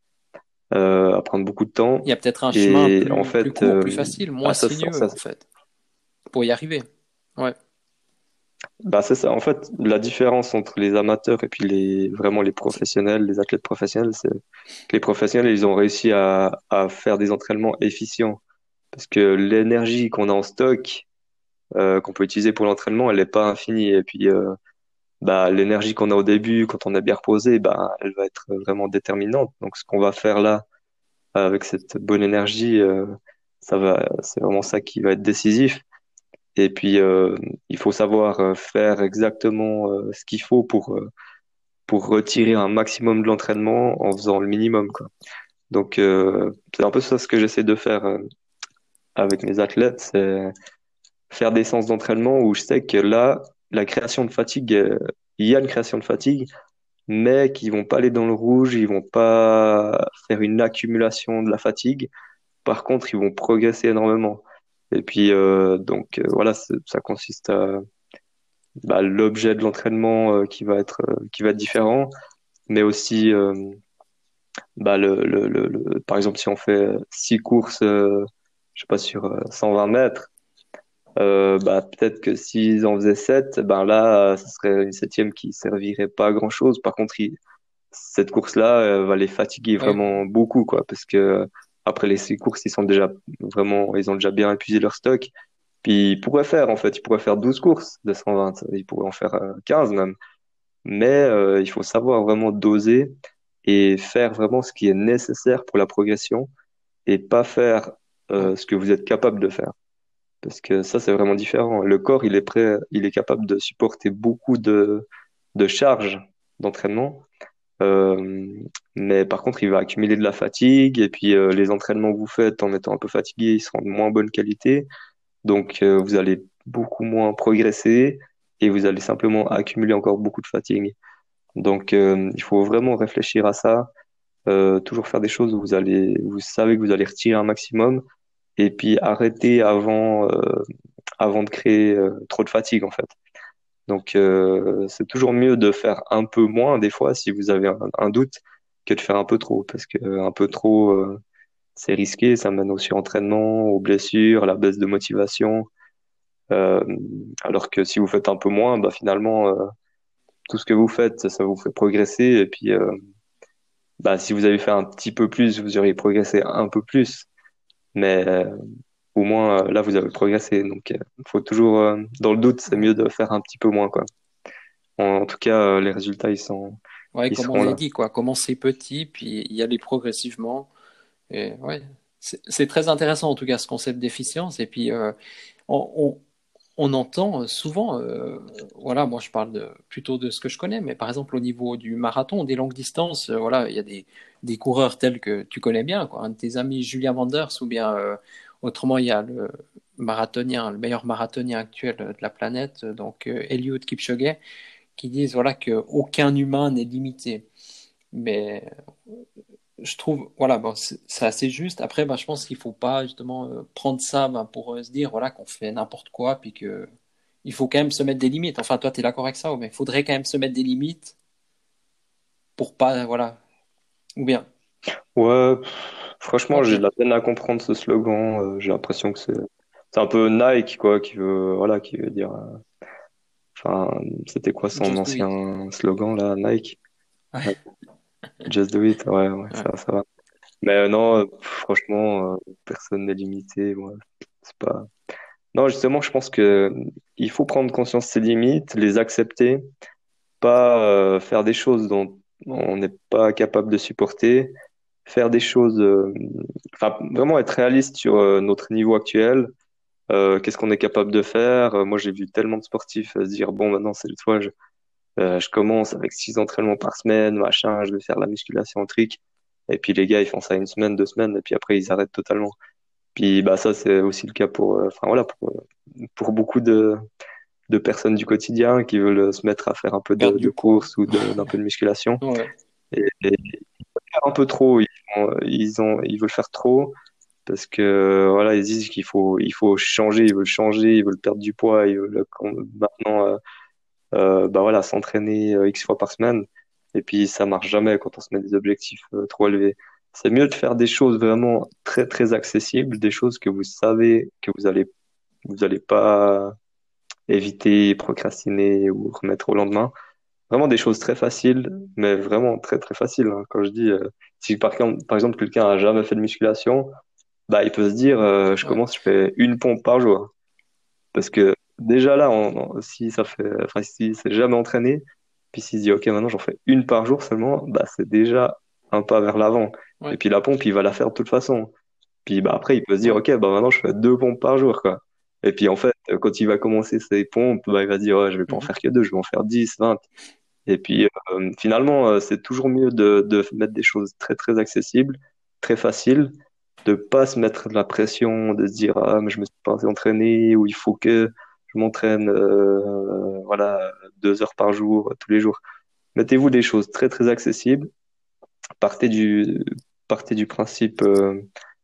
euh, à prendre beaucoup de temps. Il y a peut-être un chemin plus, en fait, plus court, plus euh, facile, moins ah, sinueux, en fait, pour y arriver. Ouais. Bah, c'est ça. En fait, la différence entre les amateurs et puis les, vraiment les professionnels, les athlètes professionnels, c'est que les professionnels, ils ont réussi à, à faire des entraînements efficients. Parce que l'énergie qu'on a en stock, euh, qu'on peut utiliser pour l'entraînement, elle n'est pas infinie. Et puis, euh, bah, l'énergie qu'on a au début, quand on est bien reposé, bah, elle va être vraiment déterminante. Donc, ce qu'on va faire là, avec cette bonne énergie, euh, ça va, c'est vraiment ça qui va être décisif. Et puis, euh, il faut savoir euh, faire exactement ce qu'il faut pour pour retirer un maximum de l'entraînement en faisant le minimum. Donc, c'est un peu ça ce que j'essaie de faire avec mes athlètes, c'est faire des séances d'entraînement où je sais que là, la création de fatigue, euh, il y a une création de fatigue, mais qui vont pas aller dans le rouge, ils vont pas faire une accumulation de la fatigue. Par contre, ils vont progresser énormément. Et puis, euh, donc euh, voilà, ça consiste à bah, l'objet de l'entraînement qui va être qui va être différent, mais aussi bah, le, le, le, par exemple si on fait six courses, je sais pas sur 120 mètres, euh, bah, peut-être que s'ils en faisaient 7, ben là, ce serait une septième qui servirait pas à grand chose. Par contre, cette course-là va les fatiguer vraiment beaucoup, quoi, parce que après les six courses, ils sont déjà vraiment, ils ont déjà bien épuisé leur stock. Puis ils pourraient faire, en fait, ils pourraient faire 12 courses de 120, ils pourraient en faire 15 euh, même. Mais euh, il faut savoir vraiment doser et faire vraiment ce qui est nécessaire pour la progression et pas faire euh, ce que vous êtes capable de faire parce que ça c'est vraiment différent. Le corps il est prêt, il est capable de supporter beaucoup de, de charges d'entraînement, mais par contre il va accumuler de la fatigue et puis euh, les entraînements que vous faites en étant un peu fatigué, ils seront de moins bonne qualité, donc euh, vous allez beaucoup moins progresser et vous allez simplement accumuler encore beaucoup de fatigue. Donc il faut vraiment réfléchir à ça toujours faire des choses où vous allez, vous savez que vous allez retirer un maximum, et puis arrêter avant, avant de créer trop de fatigue en fait. Donc c'est toujours mieux de faire un peu moins des fois si vous avez un, doute que de faire un peu trop, parce que un peu trop c'est risqué, ça mène aussi entraînement, aux blessures, à la baisse de motivation. Euh, alors que si vous faites un peu moins, bah finalement, euh, tout ce que vous faites, ça vous fait progresser. Et puis, euh, bah, si vous avez fait un petit peu plus, vous auriez progressé un peu plus. Mais au moins, là, vous avez progressé. Donc, il faut toujours, dans le doute, c'est mieux de faire un petit peu moins. Quoi. En, tout cas, les résultats, ils sont. Ouais, comme on l'a dit, quoi. Commencer petit, puis y aller progressivement. Et ouais, c'est très intéressant en tout cas ce concept d'efficience. Et puis on, on entend souvent, euh, voilà, moi je parle de, plutôt de ce que je connais, mais par exemple au niveau du marathon, des longues distances, euh, voilà, il y a des, des, coureurs tels que tu connais bien, quoi, un de tes amis Julien Vanders, ou bien euh, autrement il y a le marathonien, le meilleur marathonien actuel de la planète, donc Eliud Kipchoge, qui disent voilà qu'aucun humain n'est limité. Mais je trouve, voilà, bon, c'est assez juste. Après, bah, je pense qu'il faut pas justement euh, prendre ça bah, pour euh, se dire voilà, qu'on fait n'importe quoi, puis que il faut quand même se mettre des limites. Enfin, toi, tu es d'accord avec ça, mais il faudrait quand même se mettre des limites pour pas, voilà, ou bien? Ouais, franchement, j'ai de la peine à comprendre ce slogan. Euh, j'ai l'impression que c'est c'est un peu Nike, quoi, qui veut, voilà, qui veut dire. Enfin, c'était quoi son ancien slogan là, Nike? Just do it, ouais, ouais, Ça, ça va. Mais euh, non, euh, franchement, euh, personne n'est limité. Ouais. C'est pas. Non, justement, je pense que il faut prendre conscience de ses limites, les accepter, pas faire des choses dont on n'est pas capable de supporter, faire des choses, enfin vraiment être réaliste sur notre niveau actuel. Qu'est-ce qu'on est capable de faire Moi, j'ai vu tellement de sportifs se dire bon, maintenant c'est le fois, je, euh, je commence avec six entraînements par semaine, machin, je vais faire la musculation en trick. Et puis les gars, ils font ça une semaine, deux semaines, et puis après, ils arrêtent totalement. Puis bah ça, c'est aussi le cas pour, euh, enfin voilà, pour, pour beaucoup de, de personnes du quotidien qui veulent se mettre à faire un peu de, de course ou d'un peu de musculation. Ouais. Et, et, un peu trop, ils, ils, veulent faire trop parce que voilà, ils disent qu'il faut, changer, ils veulent changer, ils veulent perdre du poids, ils veulent maintenant euh, euh, bah voilà, s'entraîner euh, X fois par semaine. Et puis ça marche jamais quand on se met des objectifs trop élevés. C'est mieux de faire des choses vraiment très très accessibles, des choses que vous savez que vous allez vous allez pas éviter, procrastiner ou remettre au lendemain. Vraiment des choses très faciles, mais vraiment très très faciles. Hein. Quand je dis, si par, par exemple quelqu'un a jamais fait de musculation, bah il peut se dire, je commence, je fais une pompe par jour, parce que déjà là, si ça fait, enfin, si c'est jamais entraîné, puis s'il se dit, OK, maintenant j'en fais une par jour seulement, bah, c'est déjà un pas vers l'avant. Et puis la pompe, il va la faire de toute façon. Puis bah, après, il peut se dire, OK, bah, maintenant je fais deux pompes par jour, quoi. Et puis en fait, quand il va commencer ses pompes, bah, il va dire, ouais, je vais pas en mhm. faire que deux, je vais en faire 10, 20. Et puis euh, finalement, euh, c'est toujours mieux de, mettre des choses très, très accessibles, très faciles, de pas se mettre de la pression, de se dire, ah, mais je me suis pas entraîné, ou il faut que je m'entraîne euh, voilà deux heures par jour tous les jours. Mettez-vous des choses très très accessibles. Partez du partez du principe, euh,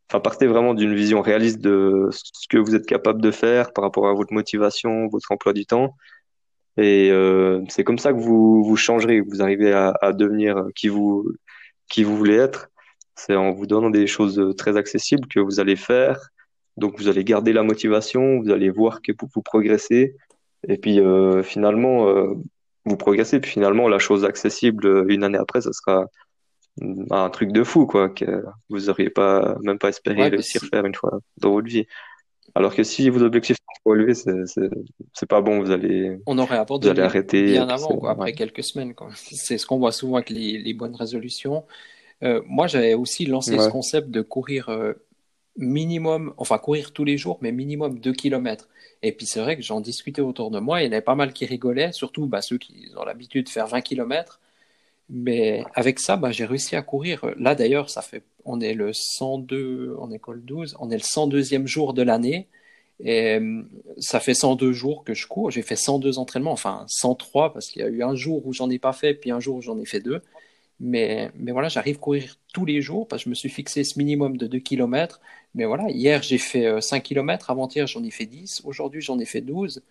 enfin partez vraiment d'une vision réaliste de ce que vous êtes capable de faire par rapport à votre motivation, votre emploi du temps. Et euh, c'est comme ça que vous vous changerez, vous arrivez à, à devenir qui vous qui vous voulez être. C'est en vous donnant des choses très accessibles que vous allez faire donc vous allez garder la motivation, vous allez voir que vous, progressez, et puis euh, finalement euh, vous progressez, puis finalement la chose accessible euh, une année après, ça sera un truc de fou quoi, que vous n'auriez pas même pas espéré réussir à faire une fois dans votre vie. Alors que si vos objectifs sont trop élevés, c'est pas bon, vous allez, On aurait vous allez arrêter bien avant, quoi, après quelques semaines. C'est ce qu'on voit souvent avec les, les bonnes résolutions. moi, j'avais aussi lancé ce concept de courir minimum, enfin courir tous les jours, mais minimum 2 km. Et puis c'est vrai que j'en discutais autour de moi, il y en avait pas mal qui rigolaient, surtout bah, ceux qui ont l'habitude de faire 20 km. Mais avec ça, bah, j'ai réussi à courir. Là d'ailleurs, ça fait, on est le 102, en école 12, on est le 102e jour de l'année. Et ça fait 102 jours que je cours. J'ai fait 102 entraînements, enfin 103 parce qu'il y a eu un jour où j'en ai pas fait, puis un jour où j'en ai fait deux. Mais, mais voilà, j'arrive à courir tous les jours parce que je me suis fixé ce minimum de 2 km. Mais voilà, hier j'ai fait 5 km, avant-hier j'en ai fait 10, aujourd'hui j'en ai fait 12.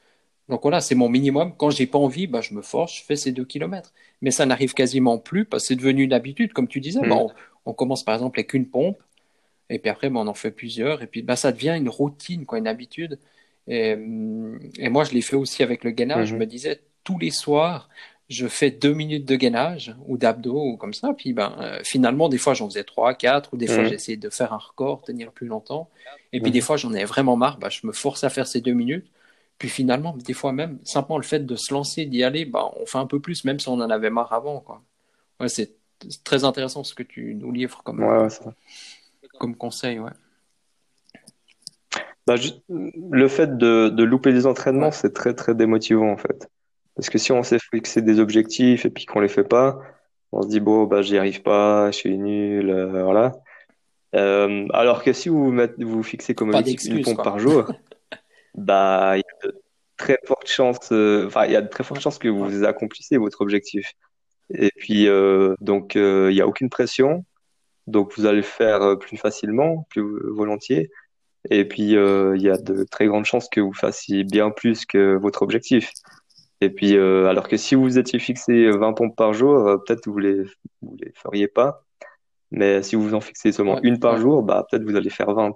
Donc voilà, c'est mon minimum. Quand j'ai pas envie, bah, je me force, je fais ces 2 km. Mais ça n'arrive quasiment plus parce que c'est devenu une habitude, comme tu disais. Bah, on, commence par exemple avec une pompe, et puis après bah, on en fait plusieurs, et puis bah, ça devient une routine, quoi, une habitude. Et, hum, et moi je l'ai fait aussi avec le gainage. Je mhm. me disais tous les soirs, je fais deux minutes de gainage ou d'abdos ou comme ça. Puis ben, euh, finalement, des fois, j'en faisais trois, quatre, ou des fois, j'essayais de faire un record, tenir plus longtemps. Et puis des fois, j'en ai vraiment marre. Ben, je me force à faire ces deux minutes. Puis finalement, des fois même, simplement le fait de se lancer, d'y aller, ben, on fait un peu plus, même si on en avait marre avant. Quoi. Ouais, c'est très intéressant ce que tu nous livres comme, comme conseil. Ouais. Bah, le fait de, de louper des entraînements, c'est très très démotivant en fait. Parce que si on s'est fixé des objectifs et puis qu'on les fait pas, on se dit bon bah j'y arrive pas, je suis nul, euh, voilà. Euh, alors que si vous mettez, vous fixez comme objectif une pompe par jour, bah il y a de très fortes chances, euh, il y a de très fortes chances que vous accomplissez votre objectif. Et puis donc il y a aucune pression, donc vous allez le faire plus facilement, plus volontiers. Et puis il y a de très grandes chances que vous fassiez bien plus que votre objectif. Et puis, euh, alors que si vous étiez fixé 20 pompes par jour, euh, peut-être vous les, vous les feriez pas. Mais si vous en fixez seulement une par jour, bah, peut-être vous allez faire 20.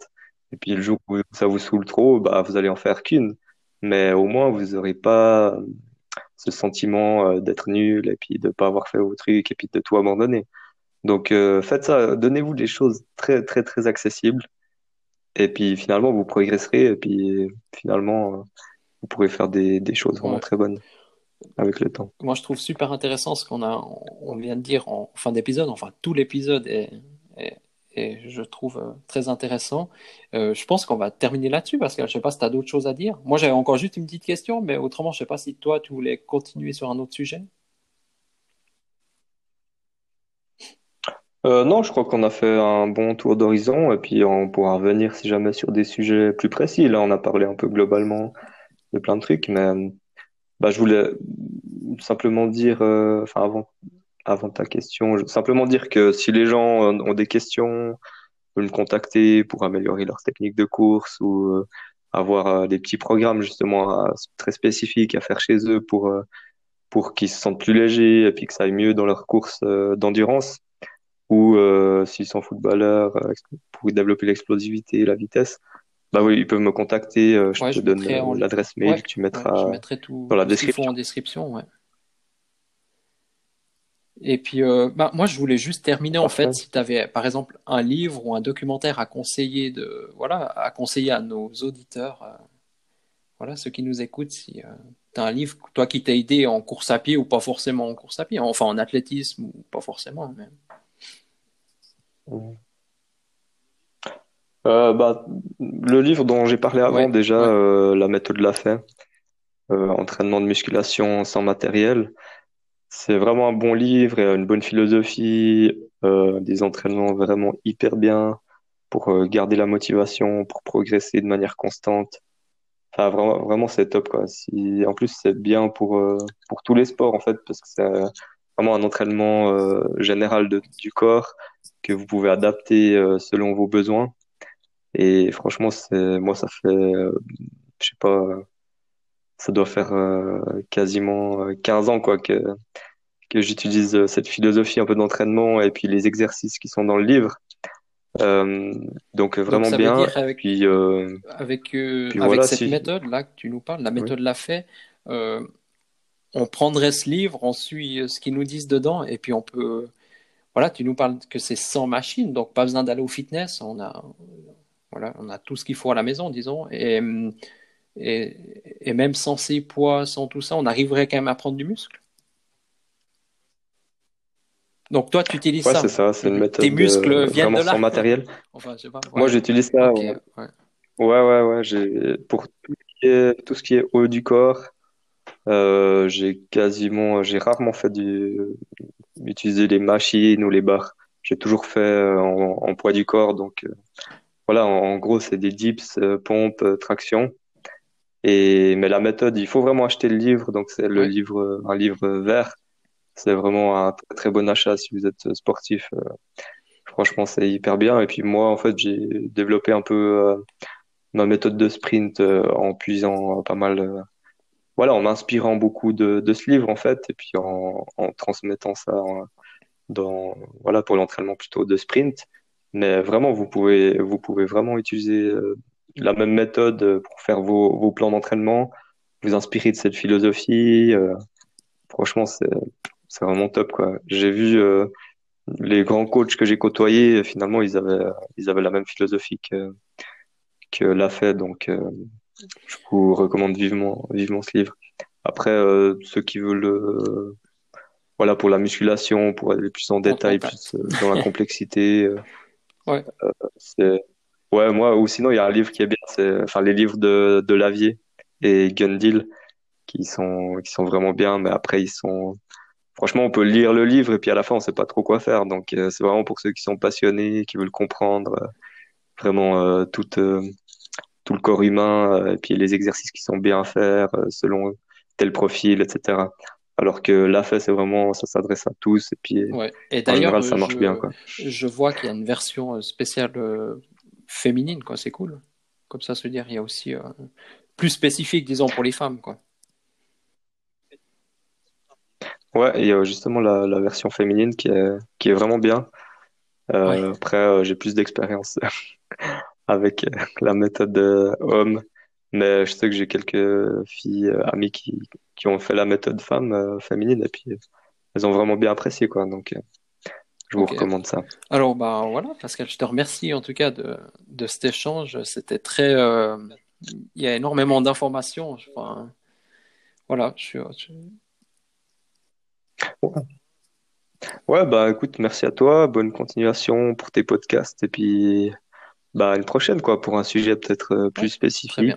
Et puis, le jour où ça vous saoule trop, bah, vous allez en faire qu'une. Mais au moins, vous n'aurez pas euh, ce sentiment d'être nul et puis de pas avoir fait vos trucs et puis de tout abandonner. Donc, faites ça. Donnez-vous des choses très, très, très accessibles. Et puis, finalement, vous progresserez. Et puis, finalement, vous pourrez faire des, des choses vraiment très bonnes avec le temps. Moi, je trouve super intéressant ce qu'on a, on vient de dire en fin d'épisode. Enfin, tout l'épisode est, est, je trouve euh, très intéressant. Euh, je pense qu'on va terminer là-dessus parce que je sais pas si tu as d'autres choses à dire. Moi, j'avais encore juste une petite question, mais autrement, je sais pas si toi, tu voulais continuer sur un autre sujet. Euh, non, je crois qu'on a fait un bon tour d'horizon et puis on pourra revenir si jamais sur des sujets plus précis. Là, on a parlé un peu globalement de plein de trucs, mais bah, je voulais simplement dire, enfin avant, avant ta question, simplement dire que si les gens ont des questions, peuvent me contacter pour améliorer leur technique de course ou euh, avoir euh, des petits programmes justement très spécifiques à faire chez eux pour pour qu'ils se sentent plus légers et puis que ça aille mieux dans leur course d'endurance ou s'ils sont footballeurs pour développer l'explosivité et la vitesse bah oui, ils peuvent me contacter. Euh, je te donne euh, l'adresse mail que tu mettras je mettrai tout, dans la description. en description, ouais. Et puis, euh, bah, moi, je voulais juste terminer en fait. Si tu avais, par exemple, un livre ou un documentaire à conseiller de, voilà, à conseiller à nos auditeurs, voilà, ceux qui nous écoutent, si tu as un livre, toi qui t'as aidé en course à pied ou pas forcément en course à pied, enfin en athlétisme ou pas forcément. Mais... Euh, bah, le livre dont j'ai parlé avant, déjà, euh, La méthode l'a fait, euh, entraînement de musculation sans matériel, c'est vraiment un bon livre et une bonne philosophie, des entraînements vraiment hyper bien pour garder la motivation, pour progresser de manière constante. Enfin, vraiment, vraiment c'est top, quoi. Si, en plus, c'est bien pour, pour tous les sports, en fait, parce que c'est vraiment un entraînement général de, du corps que vous pouvez adapter selon vos besoins. Et franchement, c'est moi, ça fait, euh, je sais pas, ça doit faire euh, quasiment 15 euh, ans quoi que que j'utilise cette philosophie un peu d'entraînement et puis les exercices qui sont dans le livre. donc vraiment bien. avec, puis, avec, avec cette méthode là que tu nous parles, la méthode l'a fait. on prendrait ce livre, on suit ce qu'ils nous disent dedans et puis on peut. Voilà, tu nous parles que c'est sans machine, donc pas besoin d'aller au fitness. On a, voilà, on a tout ce qu'il faut à la maison, disons. Et, et, même sans ces poids, sans tout ça, on arriverait quand même à prendre du muscle. Donc toi, tu utilises ouais, ça. c'est ça, c'est une méthode. Tes muscles euh, viennent de là. sans matériel. Enfin, je sais pas. Moi, j'utilise ça. ouais, ouais, ouais. J'ai pour tout ce, qui est, tout ce qui est haut du corps, euh, j'ai quasiment, j'ai rarement fait du utiliser les machines ou les barres. J'ai toujours fait euh, en, poids du corps, donc voilà, en, gros, c'est des dips, euh, pompes, euh, traction. Et mais la méthode, il faut vraiment acheter le livre. Donc c'est le livre, un livre vert. c'est vraiment un très, très bon achat si vous êtes sportif. Euh, franchement, c'est hyper bien. Et puis moi, en fait, j'ai développé un peu euh, ma méthode de sprint euh, en puisant pas mal, voilà, en m'inspirant beaucoup de, de ce livre en fait, et puis en, en transmettant ça dans, voilà, pour l'entraînement plutôt de sprint. Mais vraiment, vous pouvez, vous pouvez vraiment utiliser la même méthode pour faire vos, vos plans d'entraînement, vous inspirer de cette philosophie. franchement, c'est vraiment top quoi. J'ai vu euh, les grands coachs que j'ai côtoyés, finalement ils avaient ils avaient la même philosophie que que l'a fait, donc euh, je vous recommande vivement vivement ce livre. Après euh, ceux qui veulent voilà pour la musculation, pour aller plus en détail, plus dans la complexité. ouais. c'est ouais moi ou sinon il y a un livre qui est bien, c'est enfin les livres de de Lavier et Gundil qui sont qui sont vraiment bien, mais après ils sont franchement, on peut lire le livre et puis à la fin, on sait pas trop quoi faire. Donc, euh, c'est vraiment pour ceux qui sont passionnés, qui veulent comprendre euh, vraiment euh, tout, tout le corps humain et puis les exercices qui sont bien à faire selon tel profil, etc. Alors que la fait, c'est vraiment, ça s'adresse à tous et puis et en général, ça marche bien. Quoi. Je vois qu'il y a une version spéciale féminine, quoi. C'est cool. Comme ça, se dire, il y a aussi plus spécifique, disons, pour les femmes, quoi. Ouais, il y a justement la, la version féminine qui est, qui est vraiment bien. Euh, Après, euh, j'ai plus d'expérience avec euh, la méthode homme, mais je sais que j'ai quelques filles euh, amies qui, qui ont fait la méthode femme féminine et puis elles ont vraiment bien apprécié quoi. Donc, je vous recommande ça. Alors, bah voilà, Pascal, je te remercie en tout cas de, de cet échange. C'était très. il y a énormément d'informations. Enfin, voilà, je suis, Ouais. bah écoute, merci à toi, bonne continuation pour tes podcasts et puis bah une prochaine quoi pour un sujet peut-être euh, plus spécifique.